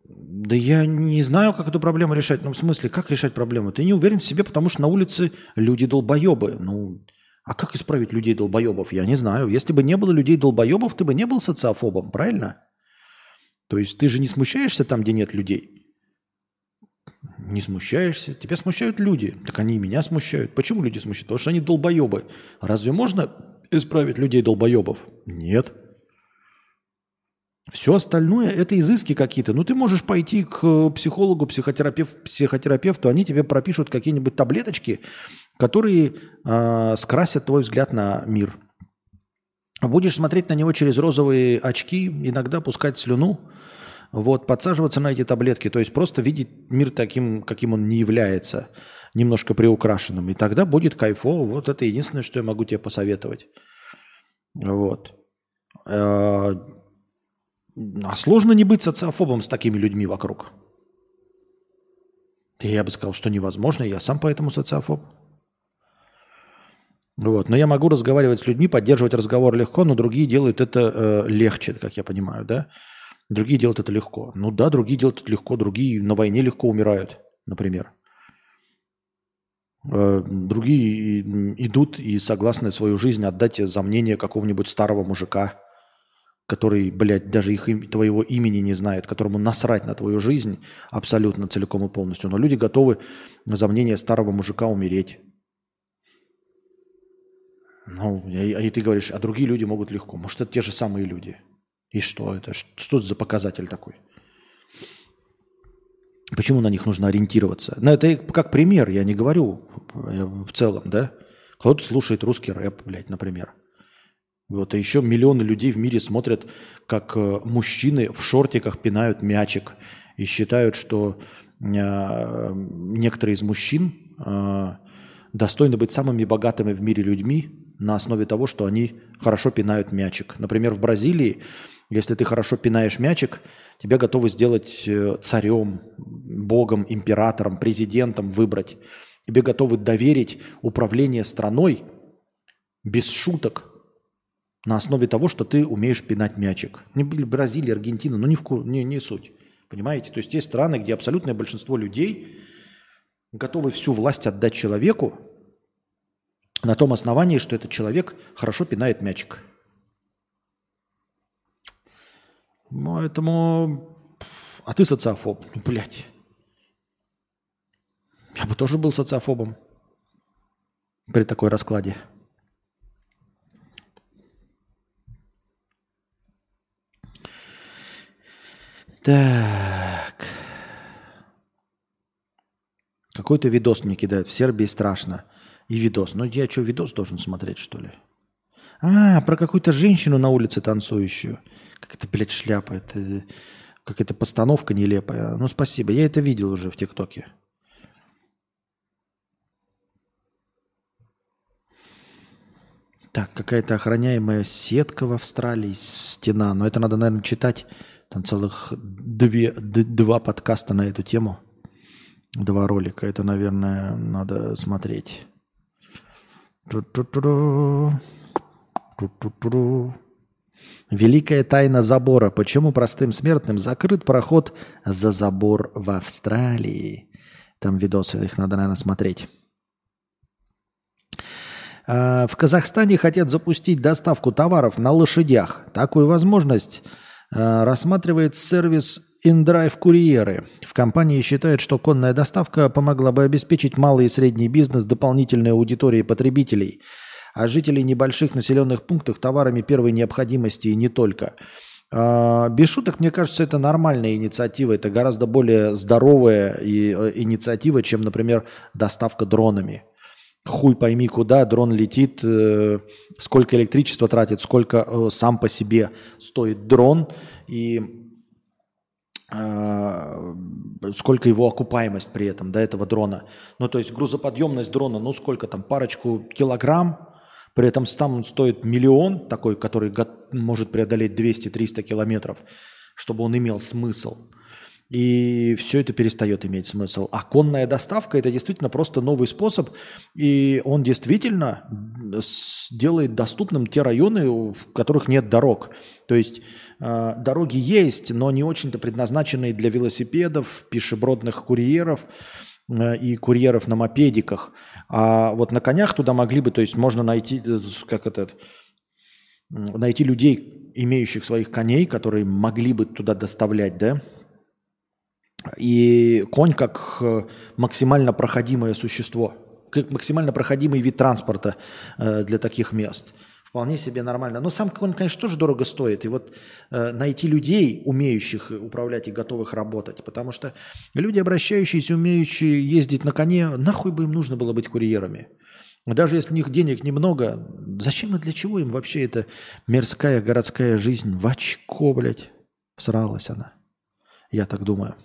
Speaker 1: Да я не знаю, как эту проблему решать. Ну, в смысле, как решать проблему? Ты не уверен в себе, потому что на улице люди долбоебы. Ну, а как исправить людей долбоебов? Я не знаю. Если бы не было людей долбоебов, ты бы не был социофобом, правильно? То есть ты же не смущаешься там, где нет людей. Не смущаешься. Тебя смущают люди. Так они и меня смущают. Почему люди смущают? Потому что они долбоебы. Разве можно исправить людей долбоебов? Нет. Все остальное это изыски какие-то. Ну, ты можешь пойти к психологу, психотерапевт, психотерапевту, они тебе пропишут какие-нибудь таблеточки, которые э, скрасят твой взгляд на мир. Будешь смотреть на него через розовые очки, иногда пускать слюну, вот, подсаживаться на эти таблетки, то есть просто видеть мир таким, каким он не является, немножко приукрашенным. И тогда будет кайфово. Вот это единственное, что я могу тебе посоветовать. Вот. Э, а сложно не быть социофобом с такими людьми вокруг. Я бы сказал, что невозможно, я сам поэтому социофоб. Вот. Но я могу разговаривать с людьми, поддерживать разговор легко, но другие делают это э, легче, как я понимаю, да? Другие делают это легко. Ну да, другие делают это легко, другие на войне легко умирают, например. Э, другие идут и согласны свою жизнь отдать за мнение какого-нибудь старого мужика, который, блядь, даже их, твоего имени не знает, которому насрать на твою жизнь абсолютно целиком и полностью. Но люди готовы за мнение старого мужика умереть. Ну, и, и ты говоришь, а другие люди могут легко. Может, это те же самые люди. И что это? Что это за показатель такой? Почему на них нужно ориентироваться? Ну, это как пример, я не говорю в целом, да? Кто-то слушает русский рэп, блядь, например. Вот, а еще миллионы людей в мире смотрят, как э, мужчины в шортиках пинают мячик и считают, что э, некоторые из мужчин э, достойны быть самыми богатыми в мире людьми, на основе того, что они хорошо пинают мячик. Например, в Бразилии, если ты хорошо пинаешь мячик, тебя готовы сделать э, царем, богом, императором, президентом выбрать. Тебе готовы доверить управление страной без шуток на основе того, что ты умеешь пинать мячик. Не Бразилия, Аргентина, ну не, в, не, не суть. Понимаете? То есть есть страны, где абсолютное большинство людей готовы всю власть отдать человеку, на том основании, что этот человек хорошо пинает мячик. Поэтому... А ты социофоб. Ну, блядь. Я бы тоже был социофобом при такой раскладе. Так. Какой-то видос мне кидают. В Сербии страшно. И видос. Ну я что, видос должен смотреть, что ли? А, про какую-то женщину на улице танцующую. Как это, блядь, шляпа. Это какая-то постановка нелепая. Ну, спасибо. Я это видел уже в ТикТоке. Так, какая-то охраняемая сетка в Австралии, стена. Но это надо, наверное, читать. Там целых две, два подкаста на эту тему. Два ролика. Это, наверное, надо смотреть. Великая тайна забора. Почему простым смертным закрыт проход за забор в Австралии? Там видосы, их надо, наверное, смотреть. А, в Казахстане хотят запустить доставку товаров на лошадях. Такую возможность а, рассматривает сервис InDrive курьеры. В компании считают, что конная доставка помогла бы обеспечить малый и средний бизнес дополнительной аудиторией потребителей, а жителей небольших населенных пунктов товарами первой необходимости и не только. А, без шуток, мне кажется, это нормальная инициатива, это гораздо более здоровая и, э, инициатива, чем, например, доставка дронами. Хуй пойми, куда дрон летит, э, сколько электричества тратит, сколько э, сам по себе стоит дрон. И Э, сколько его окупаемость при этом до этого дрона. Ну, то есть грузоподъемность дрона, ну, сколько там, парочку килограмм, при этом сам он стоит миллион, такой, который может преодолеть 200-300 километров. чтобы он имел смысл. И все это перестает иметь смысл. А конная доставка это действительно просто новый способ, и он действительно делает доступным те районы, в которых нет дорог. То есть э, дороги есть, но не очень-то предназначенные для велосипедов, пешебродных курьеров и курьеров на мопедиках. А вот на конях туда могли бы, то есть можно найти, э, как этот, найти людей, имеющих своих коней, которые могли бы туда доставлять, да, и конь как э, максимально проходимое существо, как максимально проходимый вид транспорта э, для таких мест. Вполне себе нормально. Но сам конь, конечно, тоже дорого стоит. И вот э, найти людей, умеющих управлять и готовых работать, потому что люди, обращающиеся, умеющие ездить на коне, нахуй бы им нужно было быть курьерами. Даже если у них денег немного, зачем и для чего им вообще эта мирская городская жизнь? В очко, блядь, всралась она. Я так думаю.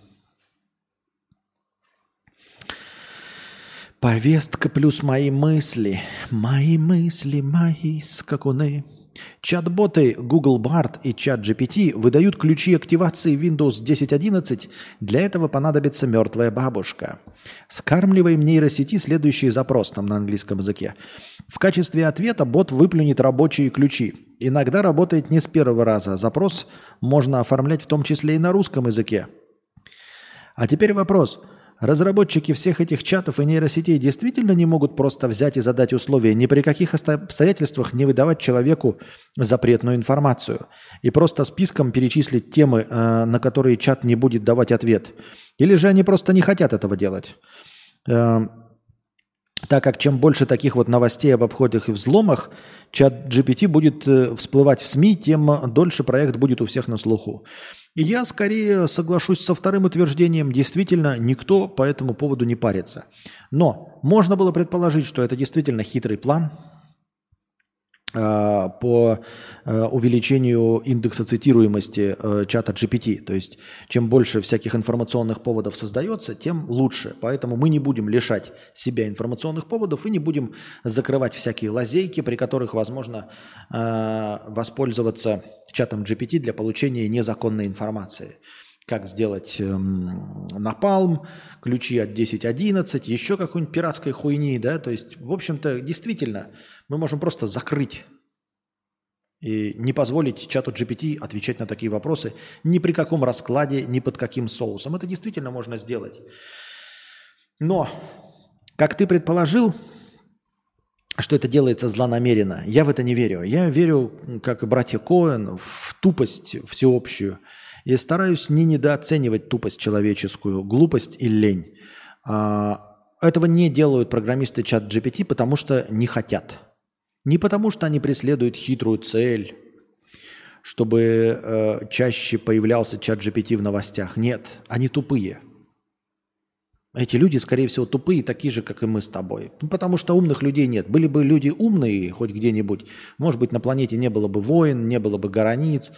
Speaker 1: Повестка плюс мои мысли, мои мысли, мои скакуны. Чат-боты Google Bard и ChatGPT выдают ключи активации Windows 10.11. Для этого понадобится мертвая бабушка. Скармливаем нейросети следующий запрос там на английском языке. В качестве ответа бот выплюнет рабочие ключи. Иногда работает не с первого раза. Запрос можно оформлять в том числе и на русском языке. А теперь вопрос – Разработчики всех этих чатов и нейросетей действительно не могут просто взять и задать условия ни при каких обстоятельствах не выдавать человеку запретную информацию и просто списком перечислить темы, э, на которые чат не будет давать ответ. Или же они просто не хотят этого делать. Так как чем больше таких вот новостей об обходах и взломах, чат GPT будет э, всплывать в СМИ, тем дольше проект будет у всех на слуху. И я скорее соглашусь со вторым утверждением. Действительно, никто по этому поводу не парится. Но можно было предположить, что это действительно хитрый план – по э, увеличению индекса цитируемости э, чата GPT. То есть чем больше всяких информационных поводов создается, тем лучше. Поэтому мы не будем лишать себя информационных поводов и не будем закрывать всякие лазейки, при которых возможно воспользоваться чатом GPT для получения незаконной информации как сделать эм, напалм, ключи от 10.11, еще какой-нибудь пиратской хуйни, да, то есть, в общем-то, действительно, мы можем просто закрыть и не позволить чату GPT отвечать на такие вопросы ни при каком раскладе, ни под каким соусом. Это действительно можно сделать. Но, как ты предположил, что это делается злонамеренно, я в это не верю. Я верю, как и братья Коэн, в тупость всеобщую – и стараюсь не недооценивать тупость человеческую, глупость и лень. А, этого не делают программисты чат GPT, потому что не хотят. Не потому что они преследуют хитрую цель, чтобы э, чаще появлялся чат GPT в новостях. Нет, они тупые. Эти люди, скорее всего, тупые, такие же, как и мы с тобой. Ну, потому что умных людей нет. Были бы люди умные хоть где-нибудь, может быть, на планете не было бы войн, не было бы границ,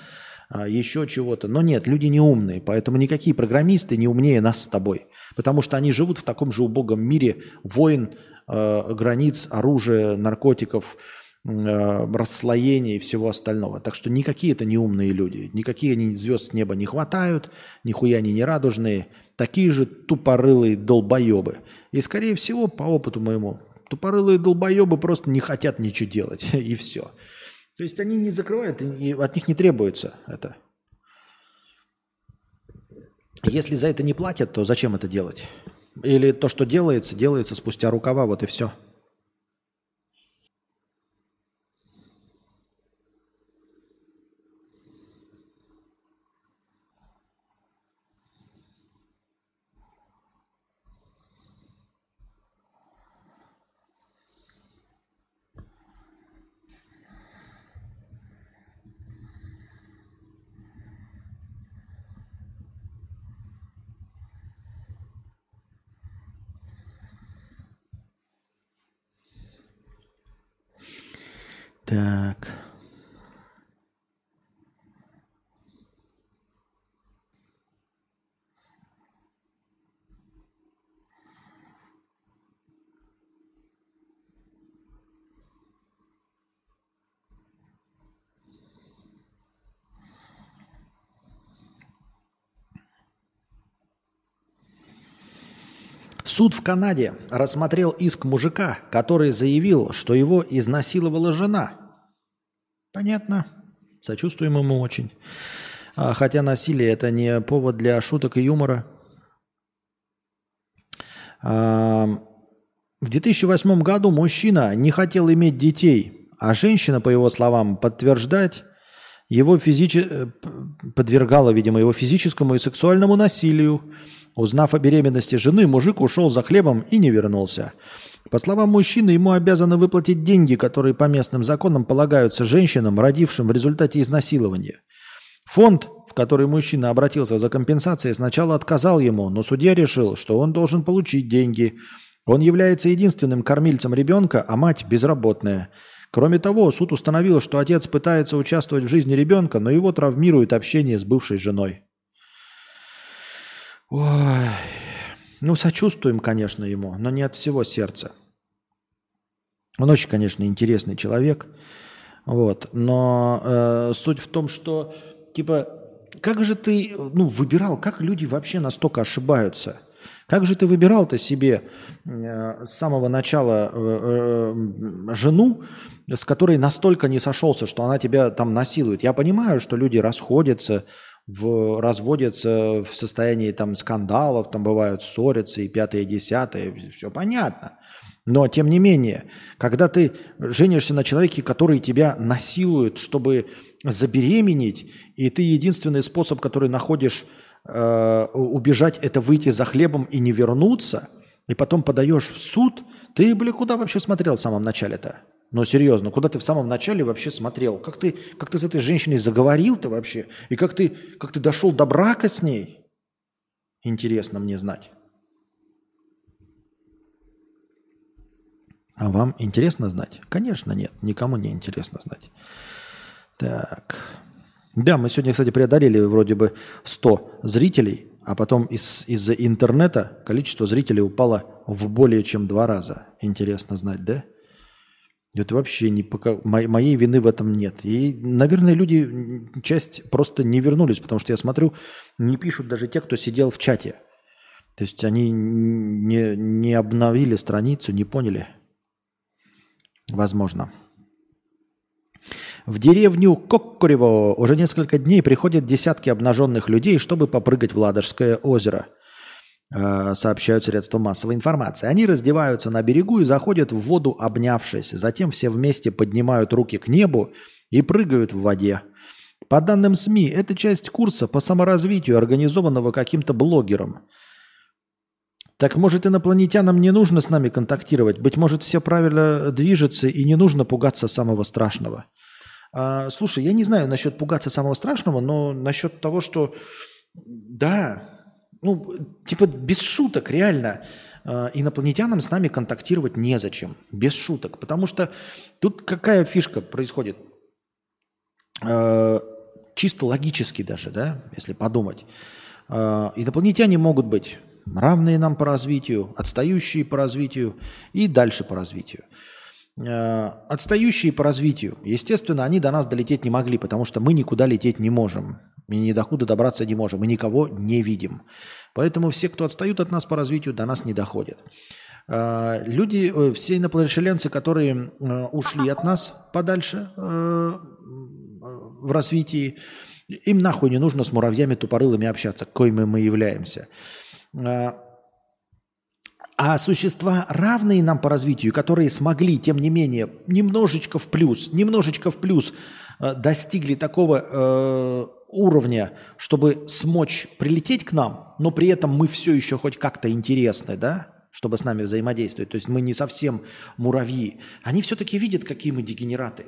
Speaker 1: еще чего-то. Но нет, люди не умные, поэтому никакие программисты не умнее нас с тобой. Потому что они живут в таком же убогом мире войн, э, границ, оружия, наркотиков, э, расслоения и всего остального. Так что никакие это не умные люди. Никакие они звезд с неба не хватают, нихуя они не радужные. Такие же тупорылые долбоебы. И скорее всего, по опыту моему, тупорылые долбоебы просто не хотят ничего делать. И все. То есть они не закрывают, и от них не требуется это. Если за это не платят, то зачем это делать? Или то, что делается, делается спустя рукава, вот и все. Так. Суд в Канаде рассмотрел иск мужика, который заявил, что его изнасиловала жена. Понятно. Сочувствуем ему очень. А, хотя насилие это не повод для шуток и юмора. А, в 2008 году мужчина не хотел иметь детей, а женщина, по его словам, подтверждать его физичи... Э, подвергала, видимо, его физическому и сексуальному насилию. Узнав о беременности жены, мужик ушел за хлебом и не вернулся. По словам мужчины, ему обязаны выплатить деньги, которые по местным законам полагаются женщинам, родившим в результате изнасилования. Фонд, в который мужчина обратился за компенсацией, сначала отказал ему, но судья решил, что он должен получить деньги. Он является единственным кормильцем ребенка, а мать безработная. Кроме того, суд установил, что отец пытается участвовать в жизни ребенка, но его травмирует общение с бывшей женой. Ой. Ну, сочувствуем, конечно, ему, но не от всего сердца. Он очень, конечно, интересный человек. Вот. Но э, суть в том, что, типа, как же ты ну, выбирал, как люди вообще настолько ошибаются? Как же ты выбирал-то себе э, с самого начала э, э, жену, с которой настолько не сошелся, что она тебя там насилует? Я понимаю, что люди расходятся, в, разводятся в состоянии там скандалов, там бывают ссорятся и пятое, и десятое, все понятно. Но тем не менее, когда ты женишься на человеке, который тебя насилует, чтобы забеременеть, и ты единственный способ, который находишь э, убежать, это выйти за хлебом и не вернуться, и потом подаешь в суд, ты, бля, куда вообще смотрел в самом начале-то? Но серьезно, куда ты в самом начале вообще смотрел? Как ты, как ты с этой женщиной заговорил-то вообще? И как ты, как ты дошел до брака с ней? Интересно мне знать. А вам интересно знать? Конечно, нет. Никому не интересно знать. Так. Да, мы сегодня, кстати, преодолели вроде бы 100 зрителей, а потом из- из-за интернета количество зрителей упало в более чем два раза. Интересно знать, да? Это вообще не пока... моей вины в этом нет. И, наверное, люди, часть просто не вернулись, потому что я смотрю, не пишут даже те, кто сидел в чате. То есть они не, не обновили страницу, не поняли. Возможно. В деревню Коккурево уже несколько дней приходят десятки обнаженных людей, чтобы попрыгать в Ладожское озеро – сообщают средства массовой информации. Они раздеваются на берегу и заходят в воду, обнявшись. Затем все вместе поднимают руки к небу и прыгают в воде. По данным СМИ, это часть курса по саморазвитию, организованного каким-то блогером. Так может инопланетянам не нужно с нами контактировать? Быть может все правильно движется и не нужно пугаться самого страшного? А, слушай, я не знаю насчет пугаться самого страшного, но насчет того, что да, ну, типа без шуток, реально, э, инопланетянам с нами контактировать незачем, без шуток. Потому что тут какая фишка происходит? Э, чисто логически даже, да, если подумать. Э, инопланетяне могут быть равные нам по развитию, отстающие по развитию и дальше по развитию. Отстающие по развитию, естественно, они до нас долететь не могли, потому что мы никуда лететь не можем. Мы ни докуда добраться не можем. Мы никого не видим. Поэтому все, кто отстают от нас по развитию, до нас не доходят. А, люди, э, все инопланетянцы, которые э, ушли от нас подальше э, в развитии, им нахуй не нужно с муравьями тупорылыми общаться, коими мы являемся. А, существа, равные нам по развитию, которые смогли, тем не менее, немножечко в плюс, немножечко в плюс достигли такого уровня, чтобы смочь прилететь к нам, но при этом мы все еще хоть как-то интересны, да, чтобы с нами взаимодействовать. То есть мы не совсем муравьи. Они все-таки видят, какие мы дегенераты.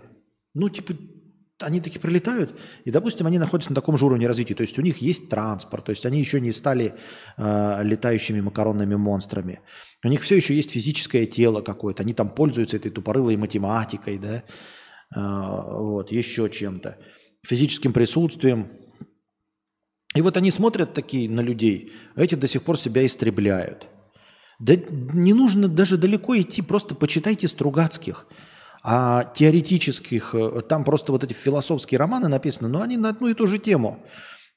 Speaker 1: Ну, типа, они таки прилетают, и, допустим, они находятся на таком же уровне развития. То есть у них есть транспорт, то есть они еще не стали э, летающими макаронными монстрами. У них все еще есть физическое тело какое-то. Они там пользуются этой тупорылой математикой, да, э, вот, еще чем-то физическим присутствием. И вот они смотрят такие на людей, а эти до сих пор себя истребляют. Да не нужно даже далеко идти, просто почитайте Стругацких. А теоретических, э, там просто вот эти философские романы написаны, но они на одну и ту же тему.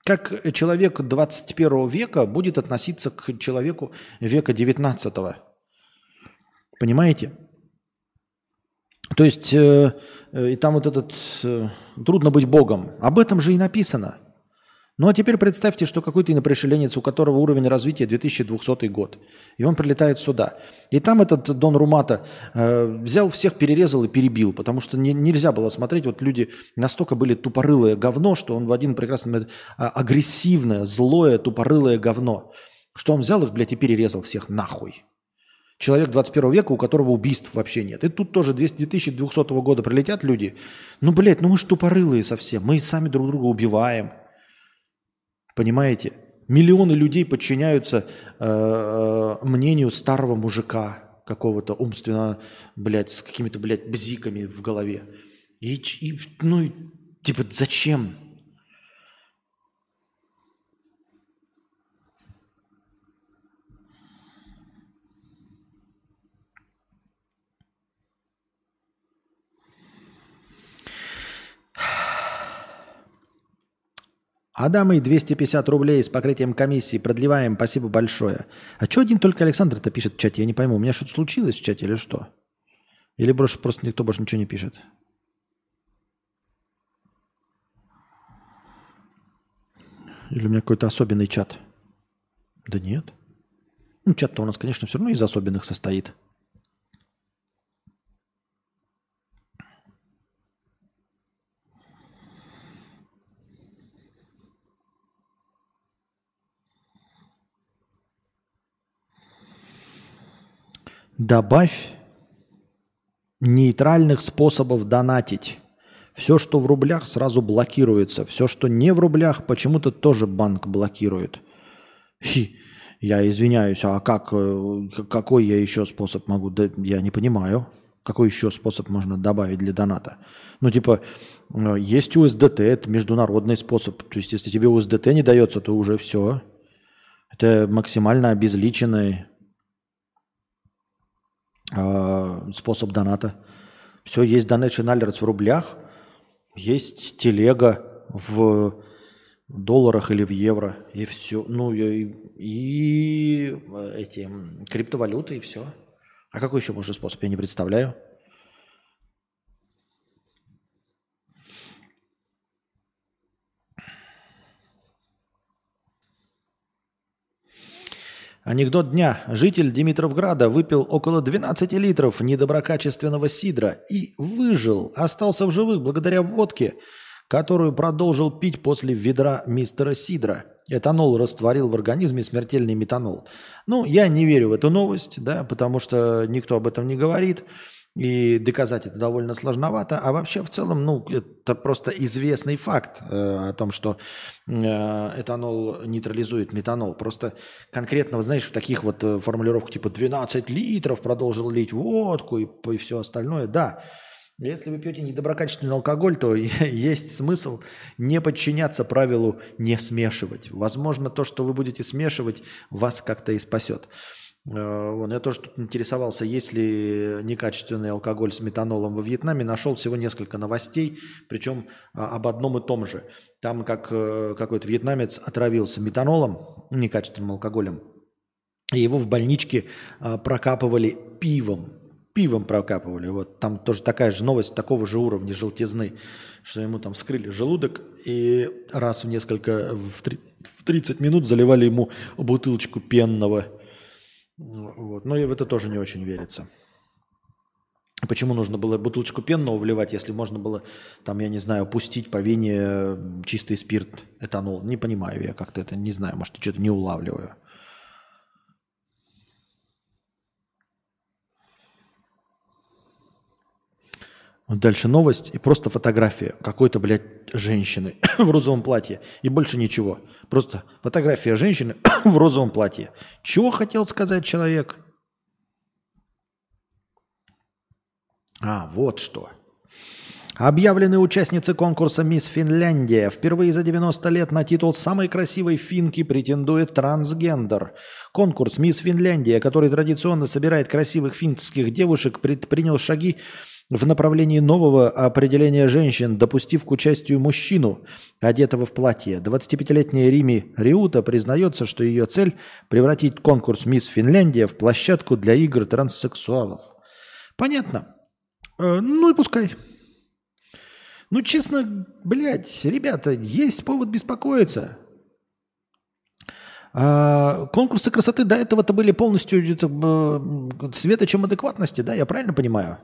Speaker 1: как человек 21 века будет относиться к человеку века 19. Понимаете? То есть, э, э, и там вот этот э, трудно быть Богом. Об этом же и написано. Ну а теперь представьте, что какой-то инопришеленец, у которого уровень развития 2200 год, и он прилетает сюда. И там этот Дон Румата э, взял всех, перерезал и перебил, потому что не, нельзя было смотреть, вот люди настолько были тупорылое говно, что он в один прекрасный момент а, агрессивное, злое, тупорылое говно, что он взял их, блядь, и перерезал всех нахуй. Человек 21 века, у которого убийств вообще нет. И тут тоже 2200 года прилетят люди. Ну, блядь, ну мы же тупорылые совсем. Мы сами друг друга убиваем. Понимаете? Миллионы людей подчиняются э, э, мнению старого мужика какого-то умственно, блядь, с какими-то, блядь, бзиками в голове. И, и ну, типа, зачем? Адамой 250 рублей с покрытием комиссии. Продлеваем. Спасибо большое. А что один только Александр-то пишет в чате? Я не пойму. У меня что-то случилось в чате или что? Или больше просто никто больше ничего не пишет? Или у меня какой-то особенный чат? Да нет. Ну, чат-то у нас, конечно, все равно из особенных состоит. Добавь нейтральных способов донатить. Все, что в рублях, сразу блокируется. Все, что не в рублях, почему-то тоже банк блокирует. Хи, я извиняюсь, а как, э, какой я еще способ могу? Да, я не понимаю. Какой еще способ можно добавить для доната? Ну, типа, э, есть USDT, это международный способ. То есть, если тебе USDT не дается, то уже все. Это максимально обезличенный способ доната. Все, есть Donation Alerts в рублях, есть телега в долларах или в евро, и все. Ну, и, и эти криптовалюты, и все. А какой еще может способ, я не представляю. Анекдот дня. Житель Димитровграда выпил около 12 литров недоброкачественного сидра и выжил. Остался в живых благодаря водке, которую продолжил пить после ведра мистера Сидра. Этанол растворил в организме смертельный метанол. Ну, я не верю в эту новость, да, потому что никто об этом не говорит. И доказать это довольно сложновато. А вообще в целом, ну, это просто известный факт э, о том, что э, этанол нейтрализует метанол. Просто конкретно, знаешь, в таких вот э, формулировках типа 12 литров продолжил лить водку и, и все остальное. Да, если вы пьете недоброкачественный алкоголь, то есть смысл не подчиняться правилу не смешивать. Возможно, то, что вы будете смешивать, вас как-то и спасет. Э, вон, я тоже тут интересовался, есть ли некачественный алкоголь с метанолом во Вьетнаме. Нашел всего несколько новостей, причем а, об одном и том же. Там как э, какой-то вьетнамец отравился метанолом, некачественным алкоголем, и его в больничке а, прокапывали пивом. Пивом прокапывали. Вот там тоже такая же новость такого же уровня желтизны, что ему там вскрыли желудок и раз в несколько, в 30 минут заливали ему бутылочку пенного вот. Но и в это тоже не очень верится. Почему нужно было бутылочку пенного вливать, если можно было, там, я не знаю, пустить по вене чистый спирт, этанол? Не понимаю я как-то это, не знаю, может, что-то не улавливаю. Дальше новость и просто фотография какой-то, блядь, женщины в розовом платье. И больше ничего. Просто фотография женщины в розовом платье. Чего хотел сказать человек? А, вот что. Объявлены участницы конкурса «Мисс Финляндия». Впервые за 90 лет на титул самой красивой финки претендует трансгендер. Конкурс «Мисс Финляндия», который традиционно собирает красивых финских девушек, предпринял шаги в направлении нового определения женщин, допустив к участию мужчину, одетого в платье. 25-летняя Рими Риута признается, что ее цель – превратить конкурс «Мисс Финляндия» в площадку для игр транссексуалов. Понятно. Э, ну и пускай. Ну, честно, блядь, ребята, есть повод беспокоиться. А, конкурсы красоты до этого-то были полностью это, э, светочем адекватности, да, я правильно понимаю?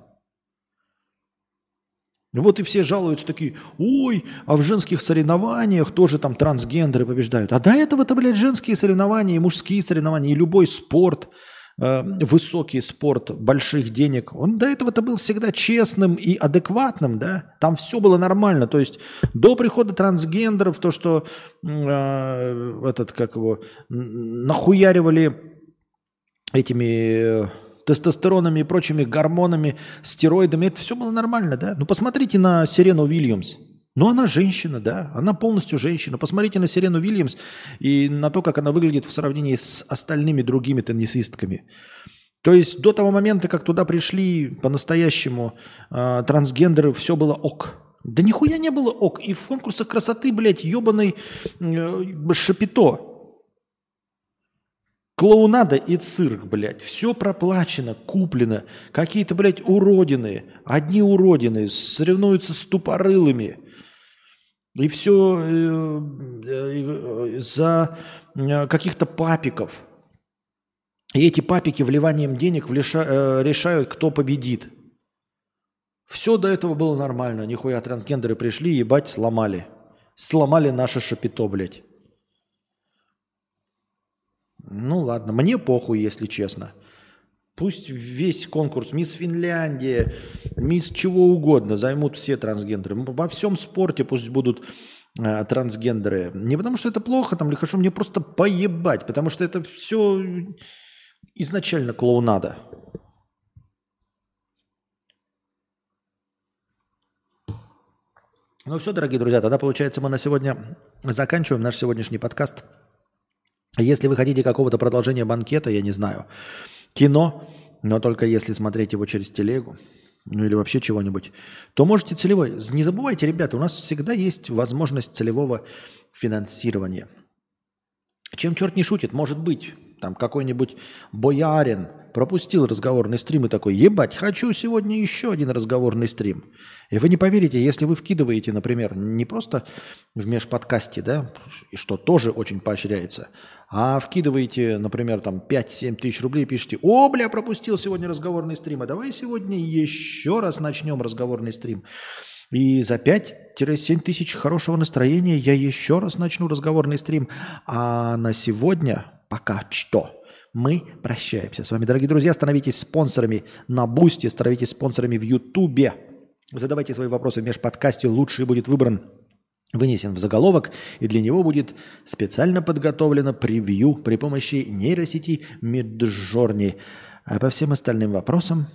Speaker 1: Вот и все жалуются такие, ой, а в женских соревнованиях тоже там трансгендеры побеждают. А до этого-то, блядь, женские соревнования, и мужские соревнования, и любой спорт – Э, высокий спорт больших денег, он до этого-то был всегда честным и адекватным, да, там все было нормально, то есть до прихода трансгендеров, то, что э, этот, как его, нахуяривали этими э, тестостеронами и прочими гормонами, стероидами, это все было нормально, да, ну посмотрите на Сирену Уильямс, ну, она женщина, да, она полностью женщина. Посмотрите на Сирену Вильямс и на то, как она выглядит в сравнении с остальными другими теннисистками. То есть до того момента, как туда пришли по-настоящему э, трансгендеры, все было ок. Да нихуя не было ок. И в конкурсах красоты, блядь, ебаный э, шапито. Клоунада и цирк, блядь. Все проплачено, куплено. Какие-то, блядь, уродины. Одни уродины соревнуются с тупорылыми. И все э, э, за э, каких-то папиков. И эти папики вливанием денег решают, кто победит. Все до этого было нормально. Нихуя трансгендеры пришли, ебать, сломали. Сломали наше шапито, блядь. Ну ладно, мне похуй, если честно. Пусть весь конкурс Мисс Финляндия, Мисс чего угодно займут все трансгендеры. Во всем спорте пусть будут э, трансгендеры. Не потому что это плохо, там, или хорошо, мне просто поебать, потому что это все изначально клоунада. Ну все, дорогие друзья, тогда получается мы на сегодня заканчиваем наш сегодняшний подкаст. Если вы хотите какого-то продолжения банкета, я не знаю, кино, но только если смотреть его через телегу, ну или вообще чего-нибудь, то можете целевой. Не забывайте, ребята, у нас всегда есть возможность целевого финансирования. Чем черт не шутит, может быть, там какой-нибудь боярин пропустил разговорный стрим и такой, ебать, хочу сегодня еще один разговорный стрим. И вы не поверите, если вы вкидываете, например, не просто в межподкасте, да, и что тоже очень поощряется, а вкидываете, например, там 5-7 тысяч рублей, пишете, о, бля, пропустил сегодня разговорный стрим, а давай сегодня еще раз начнем разговорный стрим. И за 5-7 тысяч хорошего настроения я еще раз начну разговорный стрим. А на сегодня пока что мы прощаемся с вами. Дорогие друзья, становитесь спонсорами на Boosty, становитесь спонсорами в Ютубе. Задавайте свои вопросы в межподкасте, лучший будет выбран вынесен в заголовок, и для него будет специально подготовлено превью при помощи нейросети Midjourney. А по всем остальным вопросам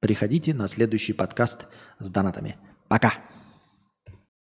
Speaker 1: приходите на следующий подкаст с донатами. Пока!